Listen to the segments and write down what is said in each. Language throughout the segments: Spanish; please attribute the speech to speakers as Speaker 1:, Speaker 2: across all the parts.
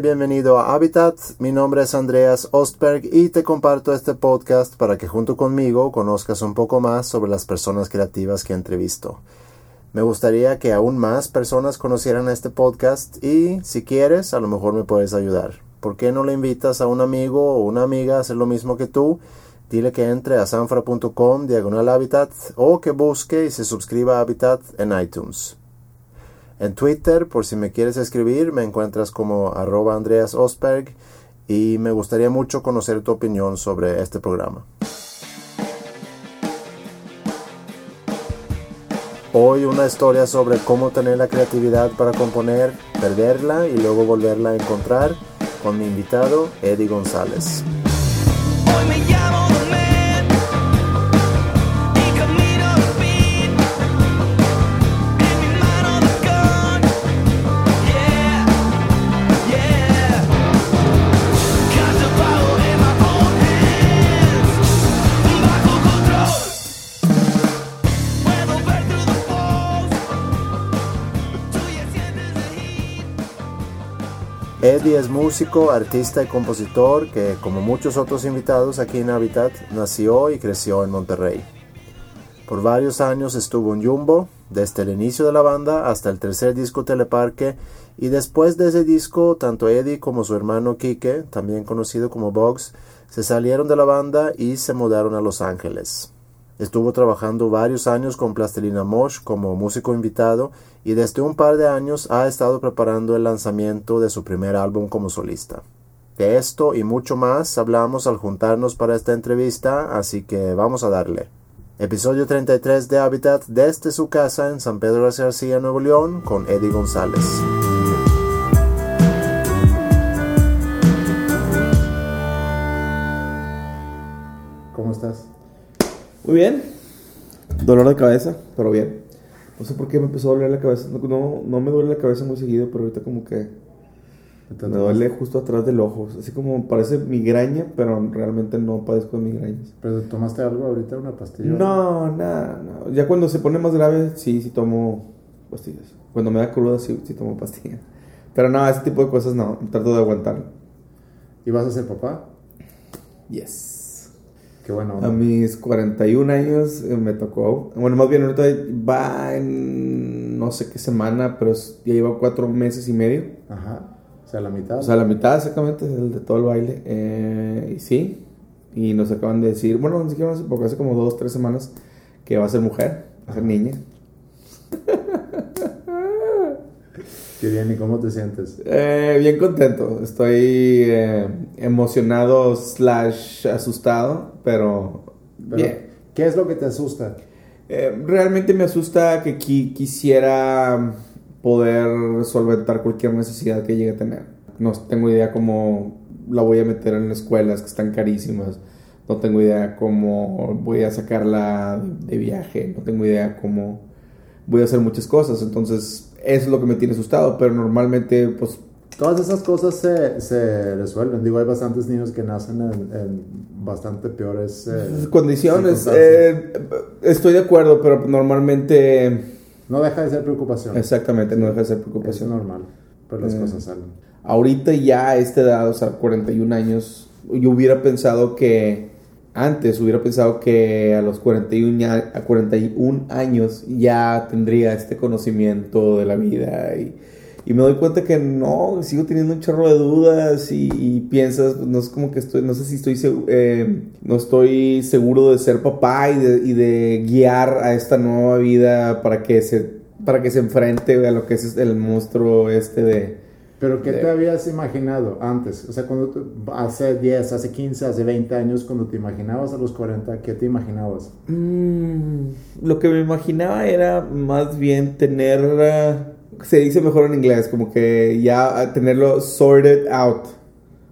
Speaker 1: Bienvenido a Habitat. Mi nombre es Andreas Ostberg y te comparto este podcast para que junto conmigo conozcas un poco más sobre las personas creativas que entrevisto. Me gustaría que aún más personas conocieran este podcast y si quieres, a lo mejor me puedes ayudar. ¿Por qué no le invitas a un amigo o una amiga a hacer lo mismo que tú? Dile que entre a sanfra.com diagonal habitat o que busque y se suscriba a Habitat en iTunes. En Twitter, por si me quieres escribir, me encuentras como arroba Andreas Osberg y me gustaría mucho conocer tu opinión sobre este programa. Hoy una historia sobre cómo tener la creatividad para componer, perderla y luego volverla a encontrar con mi invitado Eddie González. Eddie es músico, artista y compositor que, como muchos otros invitados aquí en Habitat, nació y creció en Monterrey. Por varios años estuvo en Jumbo, desde el inicio de la banda hasta el tercer disco Teleparque, y después de ese disco, tanto Eddie como su hermano Kike, también conocido como Box, se salieron de la banda y se mudaron a Los Ángeles. Estuvo trabajando varios años con Plastilina Mosh como músico invitado y desde un par de años ha estado preparando el lanzamiento de su primer álbum como solista. De esto y mucho más hablamos al juntarnos para esta entrevista, así que vamos a darle. Episodio 33 de Habitat desde su casa en San Pedro de García, Nuevo León, con Eddie González. ¿Cómo estás?
Speaker 2: Muy bien. Dolor de cabeza, pero bien. No sé por qué me empezó a doler la cabeza. No, no, me duele la cabeza muy seguido, pero ahorita como que me duele justo atrás del ojo. Así como parece migraña, pero realmente no padezco de migrañas.
Speaker 1: ¿Pero tomaste algo ahorita, una pastilla?
Speaker 2: No, nada, no. Ya cuando se pone más grave, sí, sí tomo pastillas. Cuando me da cruda, sí, sí tomo pastillas. Pero no, ese tipo de cosas no. Trato de aguantarlo.
Speaker 1: ¿Y vas a ser papá?
Speaker 2: Yes.
Speaker 1: Qué bueno.
Speaker 2: A mis 41 años eh, me tocó. Bueno, más bien ahorita va en no sé qué semana, pero ya lleva cuatro meses y medio.
Speaker 1: Ajá. O sea, la mitad.
Speaker 2: O sea, la mitad exactamente, el de todo el baile. Eh, y sí. Y nos acaban de decir, bueno, ni siquiera hace poco, hace como dos, tres semanas, que va a ser mujer, va a ser niña.
Speaker 1: Qué bien, ¿y cómo te sientes?
Speaker 2: Eh, bien contento, estoy eh, emocionado slash asustado, pero, bien.
Speaker 1: ¿Qué es lo que te asusta?
Speaker 2: Eh, realmente me asusta que quisiera poder solventar cualquier necesidad que llegue a tener. No tengo idea cómo la voy a meter en escuelas que están carísimas. No tengo idea cómo voy a sacarla de viaje. No tengo idea cómo voy a hacer muchas cosas. Entonces, eso es lo que me tiene asustado, pero normalmente, pues...
Speaker 1: Todas esas cosas se, se resuelven. Digo, hay bastantes niños que nacen en, bastante peores eh,
Speaker 2: condiciones. Eh, estoy de acuerdo, pero normalmente...
Speaker 1: No deja de ser preocupación.
Speaker 2: Exactamente, no deja de ser preocupación.
Speaker 1: Es normal, pero las eh, cosas salen.
Speaker 2: Ahorita ya a esta edad, o sea, 41 años, yo hubiera pensado que antes hubiera pensado que a los 41, a 41 años ya tendría este conocimiento de la vida y, me doy cuenta que no, sigo teniendo un chorro de dudas y, piensas, no es como que estoy, no sé si estoy, eh, no estoy seguro de ser papá y de, y de, guiar a esta nueva vida para que se, para que se enfrente a lo que es el monstruo este de
Speaker 1: pero ¿qué te habías imaginado antes? O sea, cuando hace 10, hace 15, hace 20 años, cuando te imaginabas a los 40, ¿qué te imaginabas?
Speaker 2: Mm, lo que me imaginaba era más bien tener, eh, se dice mejor en inglés, como que ya tenerlo sorted out.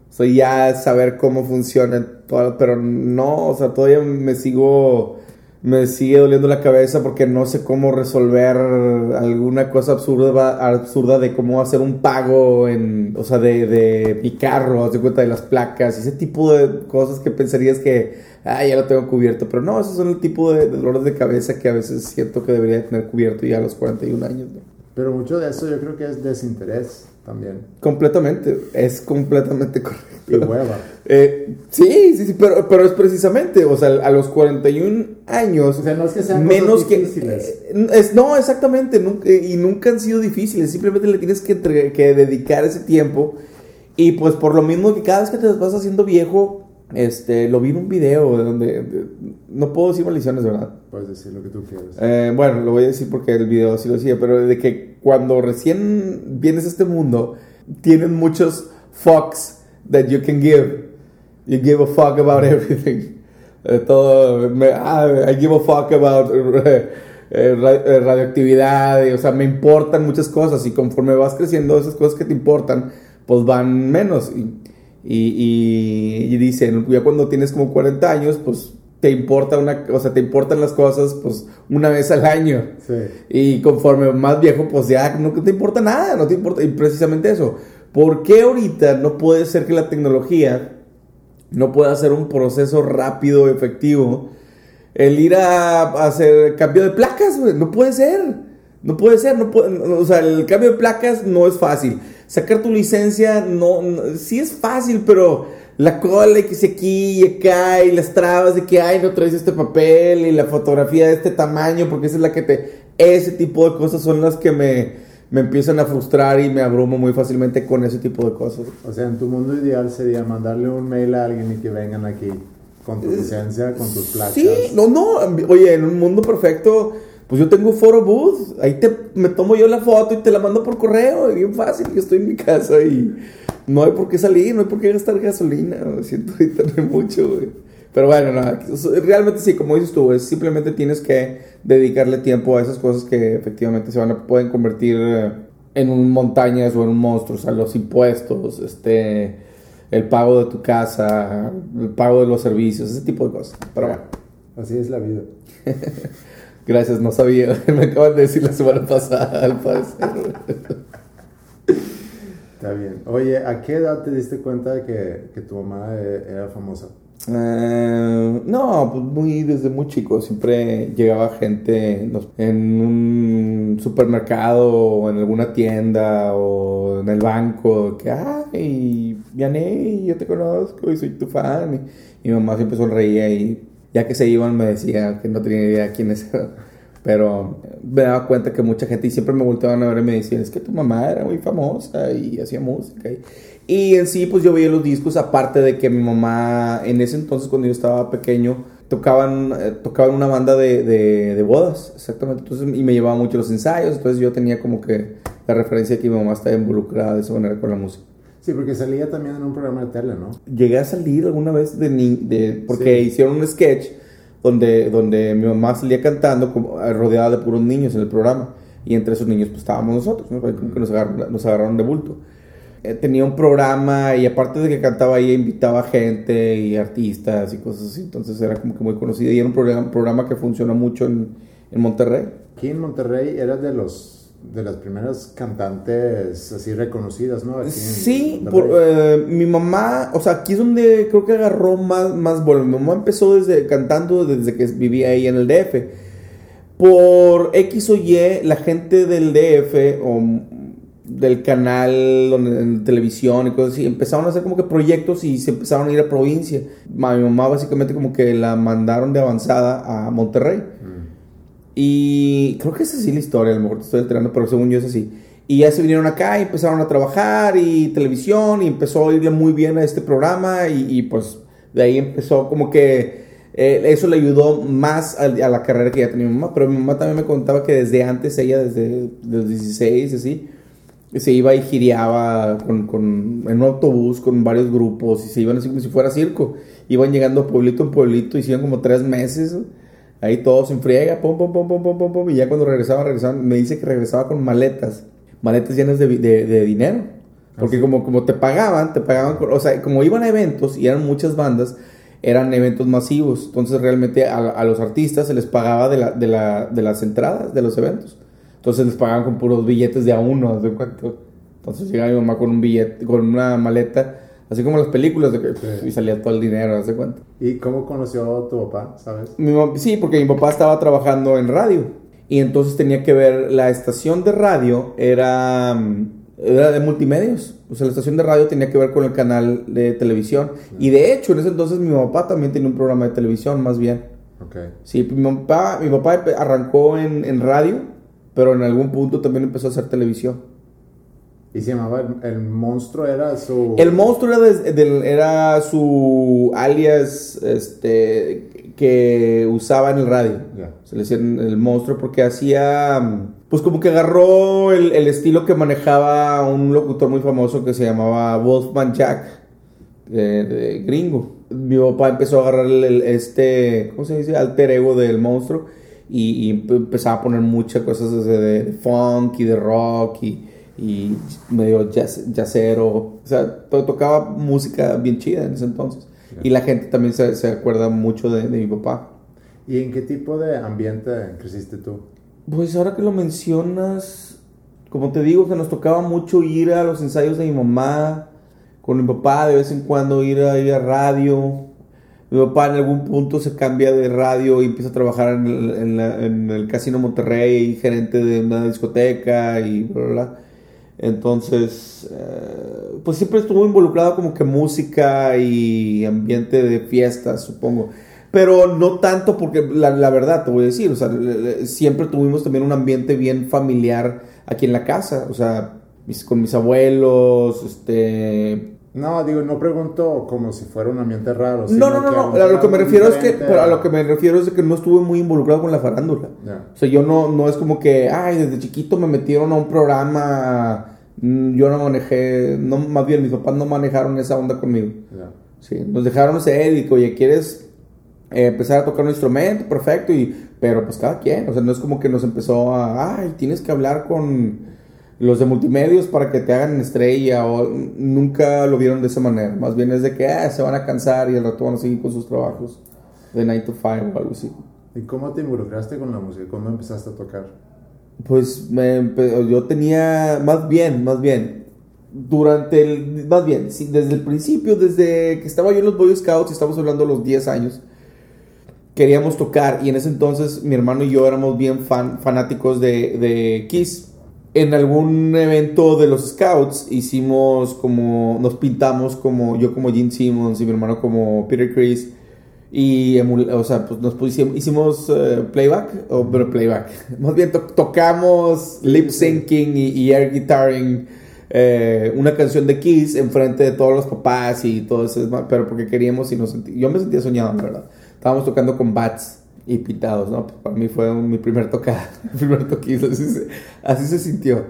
Speaker 2: O sea, ya saber cómo funciona, todo, pero no, o sea, todavía me sigo me sigue doliendo la cabeza porque no sé cómo resolver alguna cosa absurda, absurda de cómo hacer un pago en, o sea, de, de mi carro, de cuenta de las placas, ese tipo de cosas que pensarías que, ah, ya lo tengo cubierto, pero no, esos son el tipo de, dolores de cabeza que a veces siento que debería tener cubierto ya a los 41 años.
Speaker 1: Pero mucho de eso yo creo que es desinterés. También.
Speaker 2: Completamente, es completamente correcto.
Speaker 1: Y hueva.
Speaker 2: Eh, sí, sí, sí, pero, pero es precisamente, o sea, a los 41 años,
Speaker 1: O sea, no es que sean
Speaker 2: menos que...
Speaker 1: difíciles.
Speaker 2: eh, es- no, exactamente, nunca- y nunca han sido difíciles, simplemente le tienes que, dedicar ese tiempo. Y pues por lo mismo que cada vez que te vas haciendo viejo, este, lo vi en un video de donde... de- no puedo decir maldiciones, ¿verdad?
Speaker 1: Puedes decir lo que tú quieras.
Speaker 2: Eh, bueno, lo voy a decir porque el video sí lo decía, pero de que cuando recién vienes a este mundo, tienen muchos fucks that you can give. You give a fuck about everything. Todo, me- ah, I give a fuck about eh, eh, radioactividad, y, o sea, me importan muchas cosas y conforme vas creciendo, esas cosas que te importan, pues van menos. Y, y, y- y dicen, ya cuando tienes como 40 años, pues te importa una, o sea, te importan las cosas, pues una vez al año.
Speaker 1: Sí.
Speaker 2: Y conforme más viejo, pues ya no te importa nada, no te importa. Y precisamente eso. ¿Por qué ahorita no puede ser que la tecnología no pueda hacer un proceso rápido, efectivo? El ir a, a hacer cambio de placas, no puede ser. No puede ser, no puede, no, o sea, el cambio de placas no es fácil. Sacar tu licencia no, no- sí es fácil, pero la cola y que se aquí y acá y las trabas de que ay no traes este papel y la fotografía de este tamaño porque esa es la que te ese tipo de cosas son las que me, me empiezan a frustrar y me abrumo muy fácilmente con ese tipo de cosas.
Speaker 1: O sea, en tu mundo ideal sería mandarle un mail a alguien y que vengan aquí con tu licencia, con tus placas.
Speaker 2: Sí, no, no, oye, en un mundo perfecto, pues yo tengo foro booth, ahí te, me tomo yo la foto y te la mando por correo, y bien fácil, yo estoy en mi casa y no hay por qué salir, no hay por qué gastar gasolina, siento ahorita mucho, güey. Pero bueno, no, realmente sí, como dices tú, es simplemente tienes que dedicarle tiempo a esas cosas que efectivamente se van a, pueden convertir eh, en un montañas o en un monstruo, o sea, los impuestos, este, el pago de tu casa, el pago de los servicios, ese tipo de cosas. Pero bueno.
Speaker 1: Así es la vida.
Speaker 2: Gracias, no sabía. Me acaban de decir la semana pasada, al parecer.
Speaker 1: Está bien. Oye, ¿a qué edad te diste cuenta de que, que tu mamá eh, era famosa?
Speaker 2: Eh, no, pues muy desde muy chico. Siempre llegaba gente en un supermercado o en alguna tienda o en el banco que, ay, Vianney, yo te conozco y soy tu fan. Y mi mamá siempre sonreía y ya que se iban me decía que no tenía idea quiénes eran. Pero me daba cuenta que mucha gente y siempre me volteaban a ver y me decían, es que tu mamá era muy famosa y hacía música. Y, y en sí, pues yo veía los discos, aparte de que mi mamá, en ese entonces cuando yo estaba pequeño, tocaban, eh, tocaban una banda de, de, de bodas, exactamente. Entonces, y me llevaba mucho los ensayos, entonces yo tenía como que la referencia de que mi mamá estaba involucrada de esa manera con la música.
Speaker 1: Sí, porque salía también en un programa de tele, ¿no?
Speaker 2: Llegué a salir alguna vez de, ni- de porque
Speaker 1: Sí.
Speaker 2: hicieron un sketch donde, donde mi mamá salía cantando eh, rodeada de puros niños en el programa. Y entre esos niños pues estábamos nosotros, ¿no? Nos agarraron, de bulto. Eh, tenía un programa y aparte de que cantaba ahí, invitaba gente y artistas y cosas así. Entonces era como que muy conocida y era un programa, programa que funcionó mucho en, en Monterrey.
Speaker 1: Aquí en Monterrey eras de los de las primeras cantantes así reconocidas, ¿no? Aquí
Speaker 2: Sí, por, eh, mi mamá, o sea, aquí es donde creo que agarró más, más bola. Mi mamá empezó desde cantando desde que vivía ahí en el DF. Por X o Y, la gente del DF o del canal donde, en televisión y cosas así, empezaron a hacer como que proyectos y se empezaron a ir a provincia. Mi mamá básicamente como que la mandaron de avanzada a Monterrey. Y creo que es la historia, a lo mejor te estoy alterando, pero según yo es así. Y ya se vinieron acá y empezaron a trabajar y televisión y empezó a irle muy bien a este programa y, pues de ahí empezó como que eh, eso le ayudó más a, la carrera que ya tenía mi mamá. Pero mi mamá también me contaba que desde antes, ella desde los 16, así, se iba y gireaba con, con- en un autobús con varios grupos y se iban así como si fuera circo. Iban llegando pueblito en pueblito iban como tres meses. Ahí todos en friega, pum, pum, pum, pum, pum, pum, pum, y ya cuando regresaba, regresaban, me dice que regresaba con maletas, maletas llenas de, de- de dinero. Porque como, como te pagaban, te pagaban, o sea, como iban a eventos y eran muchas bandas, eran eventos masivos. Entonces realmente a, a los artistas se les pagaba de, la, de, la, de las entradas de los eventos. Entonces les pagaban con puros billetes de a uno, ¿haz de cuánto? Entonces llegaba mi mamá con un billete, con una maleta, así como las películas, de que,
Speaker 1: Sí.
Speaker 2: y salía todo el dinero, ¿haz de cuenta?
Speaker 1: ¿Y cómo conoció tu papá, sabes?
Speaker 2: Mi sí, porque mi papá estaba trabajando en radio. Y entonces tenía que ver, la estación de radio era, mm, Era de multimedios. O sea, la estación de radio tenía que ver con el canal de televisión. Y de hecho, en ese entonces mi papá también tenía un programa de televisión, más bien.
Speaker 1: Okay.
Speaker 2: Sí, mi papá, mi papá arrancó en, en radio, pero en algún punto también empezó a hacer televisión.
Speaker 1: ¿Y se llamaba el, monstruo? ¿Era su...?
Speaker 2: El monstruo era, era su alias este, que usaba en el radio. Se le decía el monstruo porque hacía... Pues como que agarró el, estilo que manejaba un locutor muy famoso que se llamaba Wolfman Jack, de, gringo. Mi papá empezó a agarrar el, este, ¿cómo se dice? Alter ego del monstruo y, y empezaba a poner muchas cosas de, de funk y de rock y y medio jazz, jazzero. O sea, tocaba música bien chida en ese entonces. Y la gente también se, se acuerda mucho de, de, mi papá.
Speaker 1: ¿Y en qué tipo de ambiente creciste tú?
Speaker 2: Pues ahora que lo mencionas, como te digo, que nos tocaba mucho ir a los ensayos de mi mamá, con mi papá, de vez en cuando ir a, ir a radio. Mi papá en algún punto se cambia de radio y empieza a trabajar en el, en, en el Casino Monterrey, gerente de una discoteca y bla, bla, bla. Entonces, eh, pues siempre estuvo involucrado como que música y ambiente de fiestas, supongo. Pero no tanto porque, la, verdad, te voy a decir, o sea, siempre tuvimos también un ambiente bien familiar aquí en la casa, o sea, con mis abuelos, este...
Speaker 1: No, digo, no pregunto como si fuera un ambiente raro.
Speaker 2: No, no, no, no. A lo que me refiero es que, a lo que me refiero es que no estuve muy involucrado con la farándula. O sea, yo no, no es como que, ay, desde chiquito me metieron a un programa Mm, yo no manejé, no, más bien mis papás no manejaron esa onda conmigo. Sí, nos dejaron ser y oye, ¿quieres eh, empezar a tocar un instrumento? Perfecto, y, pero pues cada quien, o sea, no es como que nos empezó a, ay, tienes que hablar con los de multimedios para que te hagan estrella, o nunca lo vieron de esa manera, más bien es de que ah, se van a cansar y al rato van a seguir con sus trabajos de 9 to 5 o algo así.
Speaker 1: ¿Y cómo te involucraste con la música? ¿Cómo empezaste a tocar?
Speaker 2: Pues me, yo tenía, más bien, más bien, durante el, más bien, desde el principio, desde que estaba yo en los Boy Scouts, estamos hablando de los 10 años, queríamos tocar y en ese entonces mi hermano y yo éramos bien fan, fanáticos de, de Kiss. En algún evento de los Scouts hicimos como, nos pintamos como, yo como Gene Simmons y mi hermano como Peter Chris y, o sea, pues nos pusimos, hicimos eh, playback, o pero playback. Más bien tocamos lip syncing y, air guitaring eh, una canción de Kiss enfrente de todos los papás y todo eso, pero porque queríamos y nos yo me sentía soñado, la verdad. Estábamos tocando con bats y pintados, ¿no? Pues para mí fue mi primer tocada, mi primer toquizo, así se, así se sintió.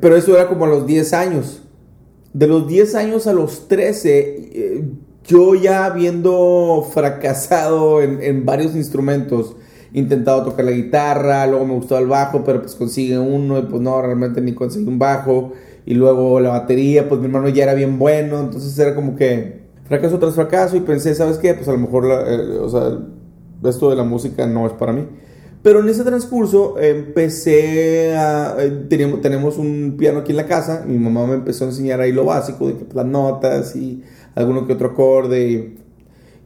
Speaker 2: Pero eso era como a los 10 años. De los 10 años a los 13, yo ya habiendo fracasado en, varios instrumentos, intentado tocar la guitarra, luego me gustó el bajo, pero pues consigue uno y pues no, realmente ni conseguí un bajo. Y luego la batería, pues mi hermano ya era bien bueno, entonces era como que fracaso tras fracaso y pensé, ¿sabes qué? Pues a lo mejor, eh, o sea, esto de la música no es para mí. Pero en ese transcurso empecé a... Eh, teníamos, tenemos un piano aquí en la casa, mi mamá me empezó a enseñar ahí lo básico, de que las notas y alguno que otro acorde.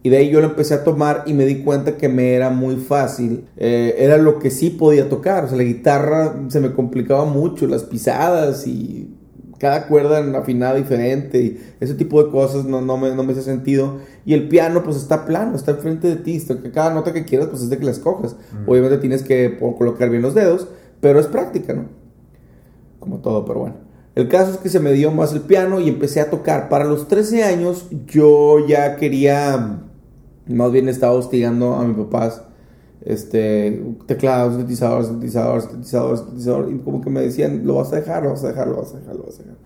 Speaker 2: Y, de ahí yo lo empecé a tomar y me di cuenta que me era muy fácil. Eh, era lo que sí podía tocar. O sea, la guitarra se me complicaba mucho, las pisadas y cada cuerda afinada diferente y ese tipo de cosas no, no, me, no me hace sentido. Y el piano pues está plano, está enfrente de ti, que cada nota que quieras pues es de que la escojas. Obviamente tienes que colocar bien los dedos, pero es práctica, ¿no? Como todo, pero bueno. El caso es que se me dio más el piano y empecé a tocar. Para los 13 años yo ya quería, más bien estaba hostigando a mis papás, este, teclados, sintetizadores, sintetizadores, sintetizadores, sintetizadores, y como que me decían, lo vas a dejar, lo vas a dejar, lo vas a dejar, lo vas a dejar.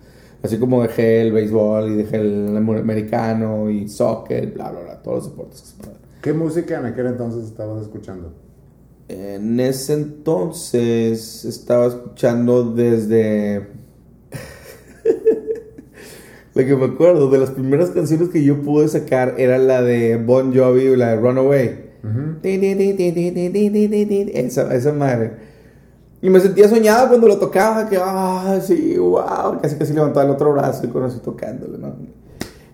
Speaker 2: Así como dejé el béisbol y dejé el americano y soccer, bla, bla, bla, todos los deportes que se pueden.
Speaker 1: ¿Qué música en aquel entonces estabas escuchando?
Speaker 2: En ese entonces estaba escuchando desde la que me acuerdo de las primeras canciones que yo pude sacar era la de Bon Jovi, la de Runaway. Esa, esa madre. Y me sentía soñado cuando lo tocaba, que, ah, sí, wow, casi casi levantaba el otro brazo y conocí tocándole, ¿no?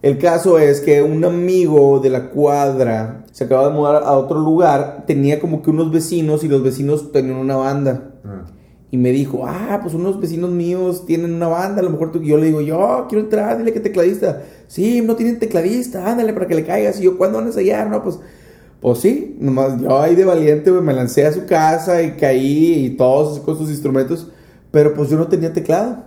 Speaker 2: El caso es que un amigo de la cuadra se acaba de mudar a otro lugar, tenía como que unos vecinos y los vecinos tenían una banda. Ah. y me dijo, ah, pues unos vecinos míos tienen una banda, a lo mejor tú, yo le digo, yo quiero entrar, dile que tecladista. Sí, no tienen tecladista, ándale para que le caigas. Y yo, ¿cuándo van a ensayar? No, pues, pues sí, nomás yo ahí de valiente, me lancé a su casa y caí y todos con sus instrumentos, pero pues yo no tenía teclado.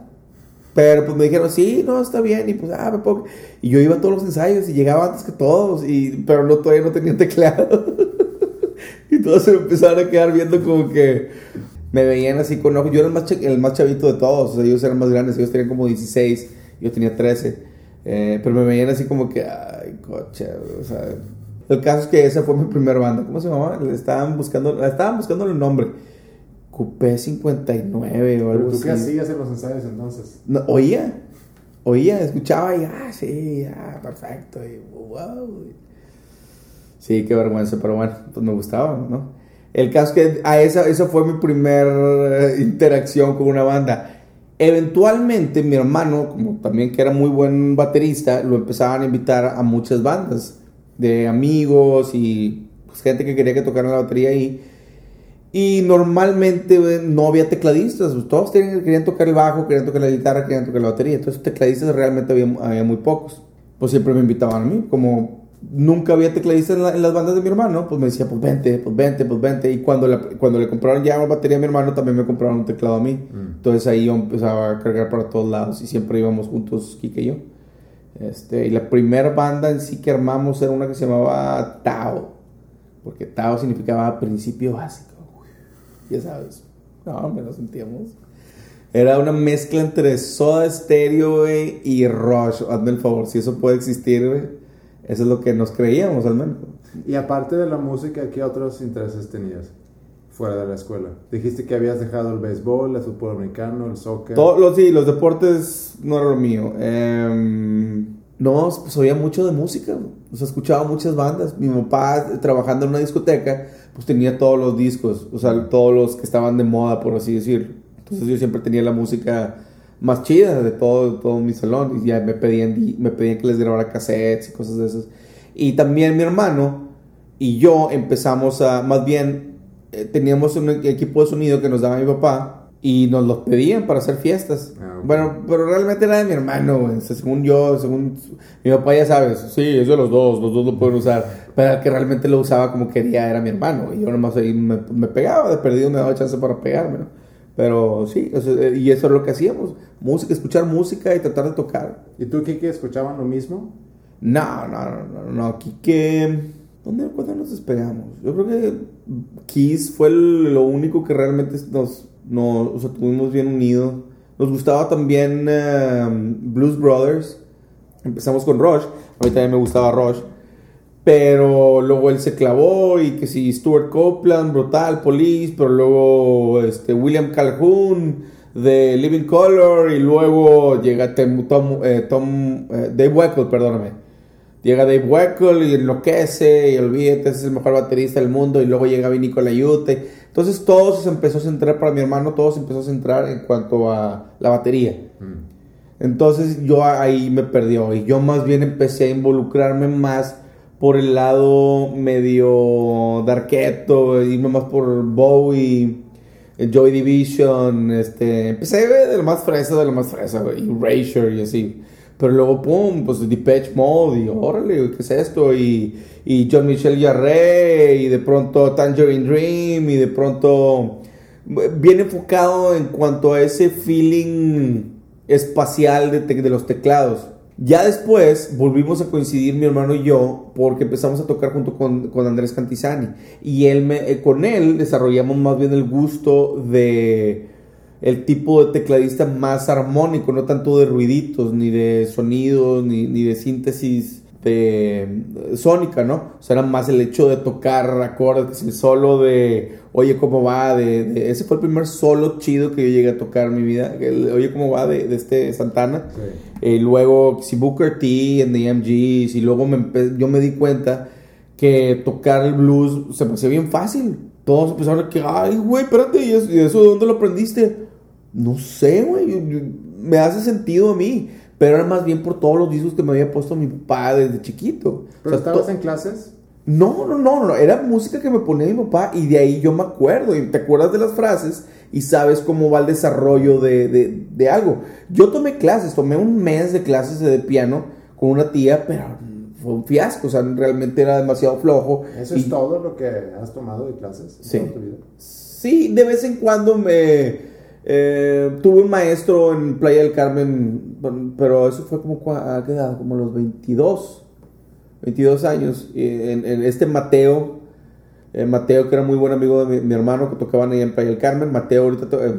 Speaker 2: Pero pues me dijeron, sí, no, está bien, y pues, ah, me pongo. Y yo iba a todos los ensayos y llegaba antes que todos, y, pero no, todavía no tenía teclado. y todos se me empezaron a quedar viendo como que me veían así con ojos. Yo era el más, el más chavito de todos, o sea, ellos eran más grandes, ellos tenían como 16, yo tenía 13. Eh, pero me veían así como que, ay, coche, o sea. El caso es que esa fue mi primera banda. ¿Cómo se llamaba? Le estaban buscando, estaban buscando el nombre. Coupé 59 o algo
Speaker 3: así. ¿Pero tú qué hacías en los ensayos entonces?
Speaker 2: No, oía, oía, escuchaba y, ah, sí, ah, perfecto, y wow. Sí, qué vergüenza, pero bueno, pues me gustaba, ¿no? El caso es que a esa, esa fue mi primera interacción con una banda. Eventualmente mi hermano, como también que era muy buen baterista, lo empezaban a invitar a muchas bandas de amigos y pues, gente que quería que tocaran la batería ahí. Y normalmente no había tecladistas, pues, todos querían tocar el bajo, querían tocar la guitarra, querían tocar la batería. Entonces tecladistas realmente había, había muy pocos. Pues siempre me invitaban a mí, como nunca había tecladistas en, las bandas de mi hermano, pues me decía, pues vente, pues vente, pues vente. Y cuando, cuando le compraron ya una batería a mi hermano, también me compraron un teclado a mí. Mm. Entonces ahí yo empezaba a cargar para todos lados y siempre íbamos juntos, Kike y yo. Este, y la primera banda en sí que armamos era una que se llamaba Tao, porque Tao significaba principio básico. ya sabes, no, me lo sentíamos. Era una mezcla entre Soda Stereo y Rush. Hazme el favor, si eso puede existir, eso es lo que nos creíamos al menos.
Speaker 3: Y aparte de la música, ¿qué otros intereses tenías fuera de la escuela? Dijiste que habías dejado el béisbol, el fútbol americano, el soccer.
Speaker 2: Todos los, sí, los deportes no era lo mío. Em, no, pues oía mucho de música. O sea, escuchaba muchas bandas. Mi papá, trabajando en una discoteca, pues tenía todos los discos. O sea, todos los que estaban de moda, por así decirlo. Entonces yo siempre tenía la música más chidas de todo, todo mi salón. Y ya me pedían, me pedían que les grabara cassettes y cosas de esas. Y también mi hermano y yo empezamos a, más bien, eh, teníamos un equipo de sonido que nos daba mi papá y nos los pedían para hacer fiestas. Ah, bueno, pero realmente era de mi hermano, según yo, según mi papá ya sabes, sí, es de los dos, los dos lo pueden usar, pero el que realmente lo usaba como quería era mi hermano y yo nomás ahí me, me pegaba, de perdido me daba chance para pegarme, ¿no? Pero sí, eh, y eso es lo que hacíamos. Música, escuchar música y tratar de tocar.
Speaker 3: ¿Y tú, Kike, escuchaban lo mismo?
Speaker 2: No, no, no, no, no. Kike... ¿Dónde, ¿Cuándo nos despegamos? Yo creo que Kiss fue lo único que realmente nos, nos o sea, tuvimos bien unidos. Nos gustaba también em, Blues Brothers. Empezamos con Rush. A mí también me gustaba Rush. Pero luego él se clavó y que si Stuart Copeland, brutal, Police, pero luego este, William Calhoun de Living Color y luego llega Tom, eh, Tom eh, Dave Weckl, perdóname. Llega Dave Weckl y enloquece y olvídate, es el mejor baterista del mundo y luego llega Vinny Colaiute. Entonces todo se empezó a centrar para mi hermano, todo se empezó a centrar en cuanto a la batería. Mm. Entonces yo ahí me perdió y yo más bien empecé a involucrarme más por el lado medio darketo, irme más por Bowie, Joy Division, este, empecé de lo más fresa, de lo más fresa, y Erasure y así. Pero luego, pum, pues Depeche Mode, y órale, ¿qué es esto? Y, y John Michel Jarre, y de pronto Tangerine Dream, y de pronto bien enfocado en cuanto a ese feeling espacial de, de los teclados. Ya después volvimos a coincidir mi hermano y yo porque empezamos a tocar junto con, Andrés Cantizani y él eh, con él desarrollamos más bien el gusto de el tipo de tecladista más armónico, no tanto de ruiditos, ni de sonidos, ni, ni de síntesis de, sónica, ¿no? O sea, era más el hecho de tocar acordes, el solo de Oye, ¿cómo va? De, ese fue el primer solo chido que yo llegué a tocar en mi vida. Oye, ¿cómo va? De, este Santana. Eh, luego, si Booker T en The MGs. Y luego me yo me di cuenta que tocar el blues se me hacía bien fácil. Todos empezaron a que, ay, güey, espérate, ¿y eso, eso de dónde lo aprendiste? No sé, güey. Me hace sentido a mí. Pero era más bien por todos los discos que me había puesto mi papá desde chiquito.
Speaker 3: ¿Pero estabas en clases?
Speaker 2: No, no, no, no, era música que me ponía mi papá y de ahí yo me acuerdo y te acuerdas de las frases y sabes cómo va el desarrollo de, de, de algo. Yo tomé clases, tomé un mes de clases de piano con una tía, pero fue un fiasco, o sea, realmente era demasiado flojo.
Speaker 3: ¿Eso
Speaker 2: Y-
Speaker 3: es todo lo que has tomado de clases? en
Speaker 2: Sí.
Speaker 3: toda tu vida?
Speaker 2: Sí, de vez en cuando me eh, tuve un maestro en Playa del Carmen, pero eso fue como a qué edad, como los 22, 22 años. En, este Mateo, eh, Mateo que era muy buen amigo de mi, hermano que tocaban ahí en Playa del Carmen. Mateo ahorita eh,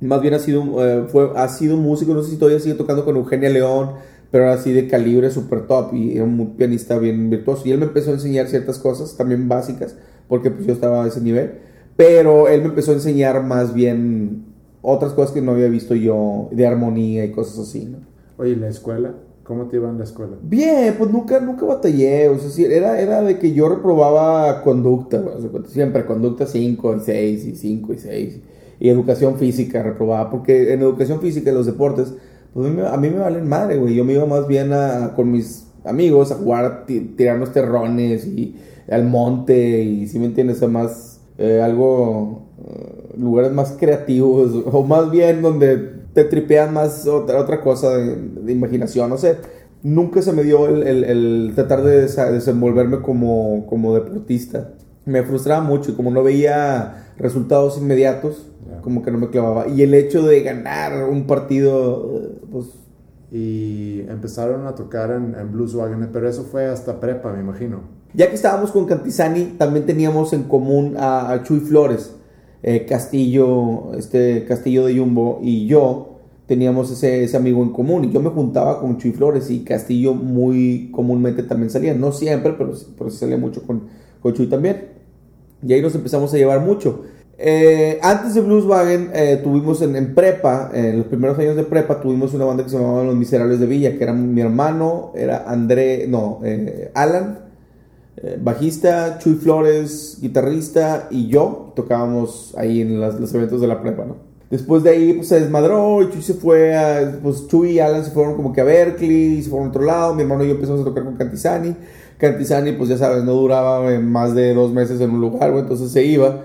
Speaker 2: más bien ha sido, fue, ha sido músico, no sé si todavía sigue tocando con Eugenia León, pero era así de calibre super top y era un pianista bien virtuoso. Y él me empezó a enseñar ciertas cosas, también básicas, porque pues yo estaba a ese nivel. Pero él me empezó a enseñar más bien otras cosas que no había visto yo, de armonía y cosas así, ¿no?
Speaker 3: Oye, ¿y la escuela? ¿Cómo te iba en la escuela?
Speaker 2: Bien, pues nunca, nunca batallé, o sea, sí, era, era de que yo reprobaba conducta, güey, o sea, siempre conducta 5 y 6 y 5 y 6, y educación física reprobaba, porque en educación física y los deportes, pues a mí, me- a mí me valen madre, güey, yo me iba más bien a, con mis amigos a jugar, tirarnos terrones y al monte, y si me entiendes, o sea, más eh, algo, eh, lugares más creativos, o más bien donde te tripean más otra, otra cosa de, de imaginación, no sé. Nunca se me dio el, el- el tratar de desenvolverme como, como deportista. Me frustraba mucho y como no veía resultados inmediatos,
Speaker 3: Ya.
Speaker 2: como que no me clavaba. Y el hecho de ganar un partido, pues
Speaker 3: Y empezaron a tocar en, en Blueswagen, pero eso fue hasta prepa, me imagino.
Speaker 2: Ya que estábamos con Cantizani, también teníamos en común a, a Chuy Flores, eh, Castillo, este Castillo de Jumbo y yo teníamos ese, ese amigo en común. Y yo me juntaba con Chuy Flores y Castillo muy comúnmente también salía. No siempre, pero, pero sí salía mucho con, con Chuy también. Y ahí nos empezamos a llevar mucho. Eh, antes de Blueswagen, eh, tuvimos en, en prepa, en los primeros años de prepa, tuvimos una banda que se llamaba Los Miserables de Villa, que era mi hermano, era André, no, Alan, eh, bajista, Chuy Flores, guitarrista y yo tocábamos ahí en los eventos de la prepa, ¿no? Después de ahí pues se desmadró y Chuy se fue a, pues Chuy y Alan se fueron como que a Berkeley, se fueron a otro lado, mi hermano y yo empezamos a tocar con Cantizani, Cantizani pues ya sabes, no duraba eh, más de dos meses en un lugar, güey, entonces se iba.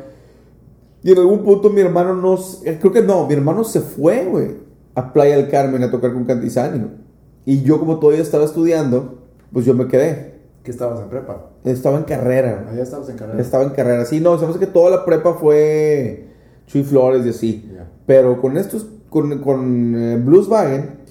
Speaker 2: Y en algún punto mi hermano nos, eh, creo que no, mi hermano se fue, güey, a Playa del Carmen a tocar con Cantizani. Y yo como todavía estaba estudiando, pues yo me quedé.
Speaker 3: ¿Qué estabas en prepa?
Speaker 2: Estaba en carrera.
Speaker 3: Allá estabas en carrera.
Speaker 2: Estaba en carrera. Sí, no, sabemos que toda la prepa fue Chuy Flores y así. Pero con estos, con, con eh, Blueswagen,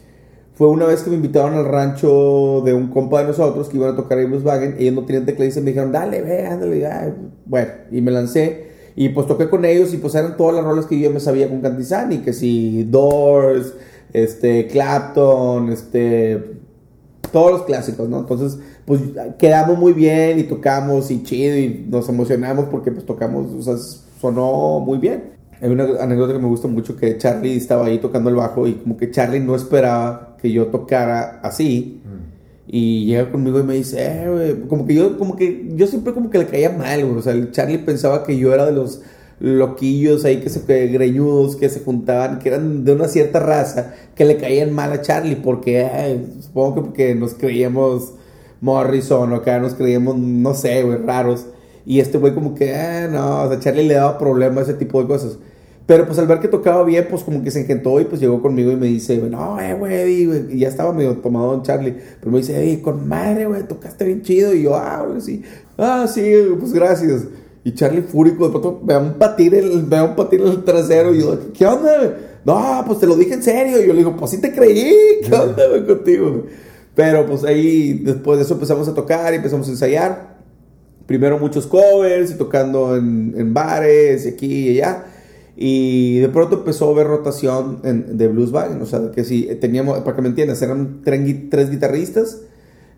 Speaker 2: fue una vez que me invitaron al rancho de un compa de nosotros que iban a tocar ahí Blueswagen. Ellos no tenían tecladista y me dijeron, dale, ve, ándale. ya". Bueno, y me lancé. Y pues toqué con ellos y pues eran todas las rolas que yo me sabía con Cantizani. Que si Doors, este, Clapton, este, todos los clásicos, ¿no? Entonces, pues quedamos muy bien y tocamos y chido y nos emocionamos porque pues tocamos, o sea, sonó muy bien. Hay una anécdota que me gusta mucho que Charlie estaba ahí tocando el bajo y como que Charlie no esperaba que yo tocara así y llega conmigo y me dice, eh, güey", como que yo, como que yo siempre como que le caía mal, güey. O sea, el Charlie pensaba que yo era de los loquillos ahí que se que greñudos que se juntaban, que eran de una cierta raza, que le caían mal a Charlie porque supongo que porque nos creíamos Morrison o acá nos creíamos, no sé, güey, raros. Y este güey como que, ah, no, o sea, Charlie le daba problema a ese tipo de cosas. Pero pues al ver que tocaba bien, pues como que se engentó y pues llegó conmigo y me dice, no, eh, güey, Eddie", güey. Y ya estaba medio tomado en Charlie. Pero me dice, Eddie, con madre, güey, tocaste bien chido. Y yo, ah, güey, sí. Ah, sí, pues gracias. Y Charlie fúrico, de pronto me da un patín, el, me un patín en el trasero. Y yo, ¿qué onda, güey? No, pues te lo dije en serio. Y yo le digo, pues sí te creí. ¿Qué onda, güey, contigo, güey? Pero pues ahí, después de eso empezamos a tocar y empezamos a ensayar. Primero muchos covers y tocando en, bares y aquí y allá. Y de pronto empezó a haber rotación en- de blues band. O sea, que si teníamos, para que me entiendas, eran tres guitarristas.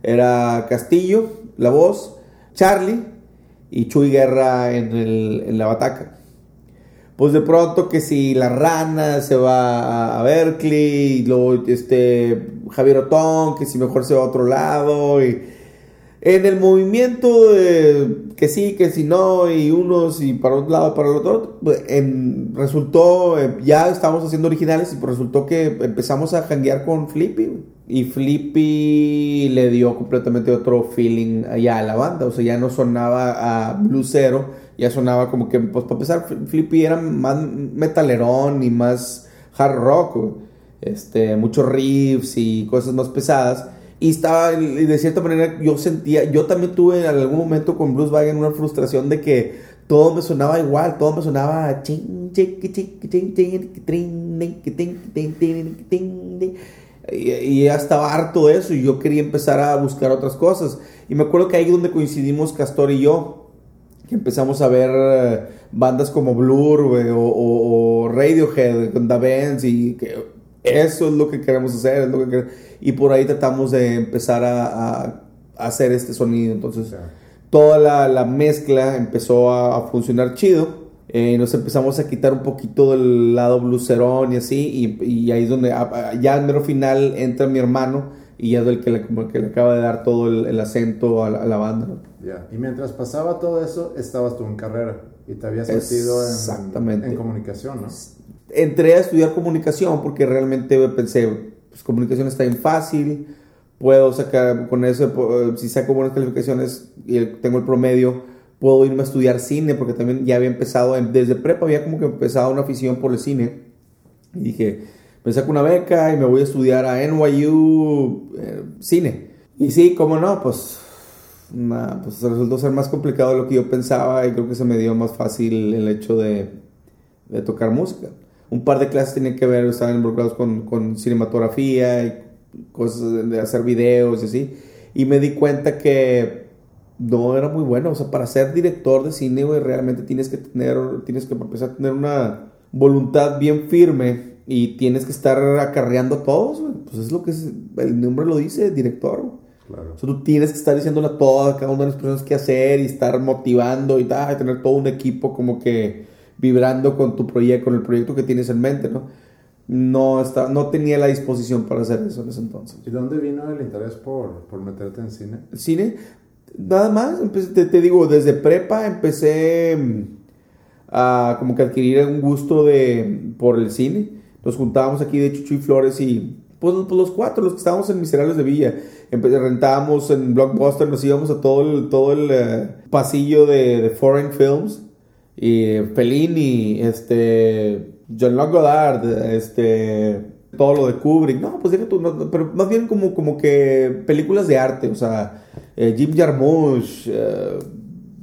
Speaker 2: Era Castillo, la voz, Charlie y Chuy Guerra en, el- en la bataca. Pues de pronto que si la rana se va a Berkeley, y luego este Javier Otón, que si mejor se va a otro lado, y En el movimiento de que sí, que si no, y unos y para un lado, para el otro, pues, en- resultó, eh, ya estábamos haciendo originales y pues resultó que empezamos a janguear con Flippy. Y Flippy le dio completamente otro feeling allá a la banda, o sea, ya no sonaba a bluesero, ya sonaba como que, pues para empezar, Flippy era más metalerón y más hard rock, este, muchos riffs y cosas más pesadas. Y estaba, y de cierta manera, yo sentía, yo también tuve en algún momento con Blues Wagon una frustración de que todo me sonaba igual, todo me sonaba chin, chiqui, chiqui, chin, chin, trin, nin, que tin, tin, tin, tin, tin. y, y ya estaba harto eso y yo quería empezar a buscar otras cosas. Y me acuerdo que ahí donde coincidimos Castor y yo, que empezamos a ver eh, bandas como Blur güey, o, o- o Radiohead con The Bands y que eso es lo que queremos hacer, es lo que queremos- y por ahí tratamos de empezar a, a- hacer este sonido. Entonces,
Speaker 3: Ya.
Speaker 2: toda la, la mezcla empezó a, a funcionar chido. eh, y nos empezamos a quitar un poquito del lado blucerón y así. Y, y ahí es donde a- ya al mero final entra mi hermano y ya es el que le, como que le acaba de dar todo el, el acento a la, a la banda. ¿no?
Speaker 3: Ya. Y mientras pasaba todo eso, estabas tú en carrera y te habías metido en, en comunicación, ¿no?
Speaker 2: Entré a estudiar comunicación porque realmente pensé, pues comunicación está bien fácil, puedo sacar con eso, po- si saco buenas calificaciones y tengo el promedio, puedo irme a estudiar cine porque también ya había empezado, desde prepa había como que empezado una afición por el cine y dije, me saco una beca y me voy a estudiar a NYU eh, cine. Y sí, cómo no, pues, nah, pues resultó ser más complicado de lo que yo pensaba y creo que se me dio más fácil el hecho de, de tocar música. Un par de clases tenían que ver, estaban involucrados con, con cinematografía y cosas de, hacer videos y así. Y me di cuenta que no era muy bueno. O sea, para ser director de cine, güey, realmente tienes que tener, tienes que empezar a tener una voluntad bien firme y tienes que estar acarreando a todos, güey. Pues es lo que es, el nombre lo dice, director. güey.
Speaker 3: Claro.
Speaker 2: O sea, tú tienes que estar diciéndole a todas, cada una de las personas qué hacer y estar motivando y tal, y tener todo un equipo como que vibrando con tu proyecto, con el proyecto que tienes en mente, ¿no? No, está, no tenía la disposición para hacer eso en ese entonces.
Speaker 3: ¿Y dónde vino el interés por, por meterte en cine?
Speaker 2: Cine, nada más, empecé- te, te digo, desde prepa empecé mm, a como que adquirir un gusto de, por el cine. Nos juntábamos aquí de Chuchu y Flores y pues, pues los cuatro, los que estábamos en Miserables de Villa, Empe- rentábamos en Blockbuster, nos íbamos a todo el, todo el eh, pasillo de, de Foreign Films y Fellini, este, John Luc Goddard, este, todo lo de Kubrick, no, pues deja tú, pero más bien como, como que películas de arte, o sea, eh, Jim Jarmusch, eh,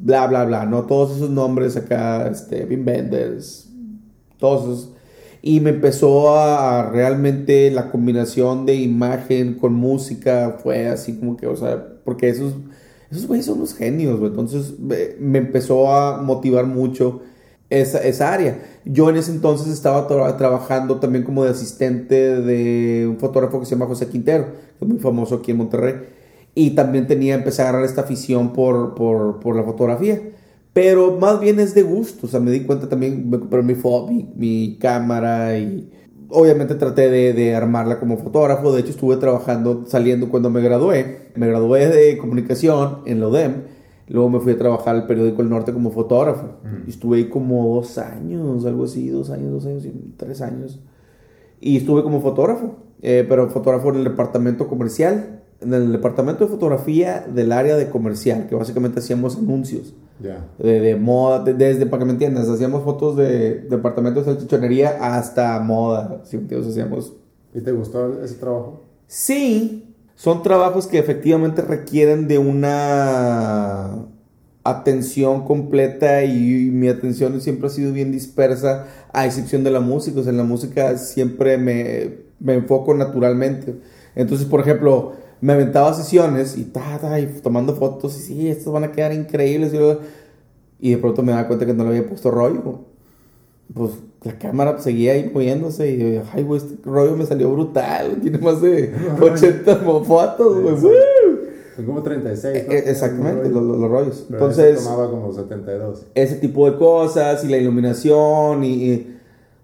Speaker 2: bla, bla, bla, ¿no? Todos esos nombres acá, este, Wim Wenders, todos esos. Y me empezó a, a realmente la combinación de imagen con música fue así como que, o sea, porque esos, esos güeyes son unos genios, güey. Entonces me, empezó a motivar mucho esa, área. Yo en ese entonces estaba tra- trabajando también como de asistente de un fotógrafo que se llama José Quintero, que es muy famoso aquí en Monterrey. Y también tenía, empecé a agarrar esta afición por, por, la fotografía. Pero más bien es de gusto, o sea, me di cuenta también, me compré mi, mi, mi cámara y obviamente traté de, de armarla como fotógrafo. De hecho, estuve trabajando, saliendo cuando me gradué. Me gradué de comunicación en la UDEM. Luego me fui a trabajar al periódico El Norte como fotógrafo. Y estuve ahí como dos años, algo así, dos años, dos años, y tres años. Y estuve como fotógrafo, eh, pero fotógrafo en el departamento comercial, en el departamento de fotografía del área de comercial, que básicamente hacíamos anuncios
Speaker 3: Ya.
Speaker 2: de, de moda, de- desde, para que me entiendas, hacíamos fotos de departamentos de salchichonería hasta moda, ¿sí? Entonces hacíamos...
Speaker 3: ¿Y te gustó ese trabajo?
Speaker 2: Sí, son trabajos que efectivamente requieren de una atención completa y, mi atención siempre ha sido bien dispersa, a excepción de la música, o sea, en la música siempre me, me enfoco naturalmente. Entonces, por ejemplo, me aventaba sesiones y, ta, ta, y tomando fotos y sí, estos van a quedar increíbles. Y, yo- y de pronto me daba cuenta que no le había puesto rollo. Pues la cámara seguía ahí moviéndose y yo, ay, güey, este rollo me salió brutal. Tiene más de 80 fotos, güey.
Speaker 3: Sí.
Speaker 2: ¡Woo!
Speaker 3: Son como 36. ¿no?
Speaker 2: Eh, Exactamente,
Speaker 3: El
Speaker 2: los, los- los rollos.
Speaker 3: Pero
Speaker 2: Entonces,
Speaker 3: tomaba como 72.
Speaker 2: ese tipo de cosas y la iluminación y, y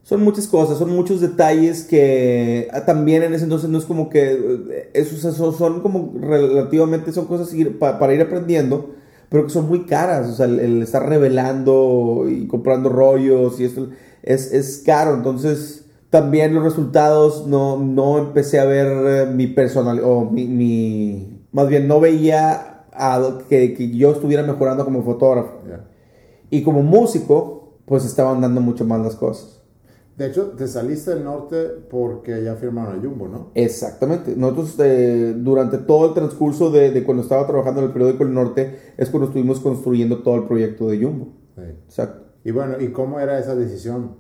Speaker 2: son muchas cosas, son muchos detalles que ah, también en ese entonces no es como que eh, esos son como relativamente son cosas para ir aprendiendo, pero que son muy caras, o sea, el, el estar revelando y comprando rollos y esto es, es caro, entonces también los resultados no, no empecé a ver eh, mi personal o mi, mi- más bien no veía a- que, que yo estuviera mejorando como fotógrafo
Speaker 3: Ya.
Speaker 2: y como músico pues estaban dando mucho más las cosas.
Speaker 3: De hecho, te saliste del norte porque ya firmaron a Jumbo, ¿no?
Speaker 2: Exactamente. Nosotros eh, durante todo el transcurso de, de cuando estaba trabajando en el periódico El Norte es cuando estuvimos construyendo todo el proyecto de Jumbo.
Speaker 3: Sí.
Speaker 2: Exacto.
Speaker 3: Y bueno, ¿y cómo era esa decisión?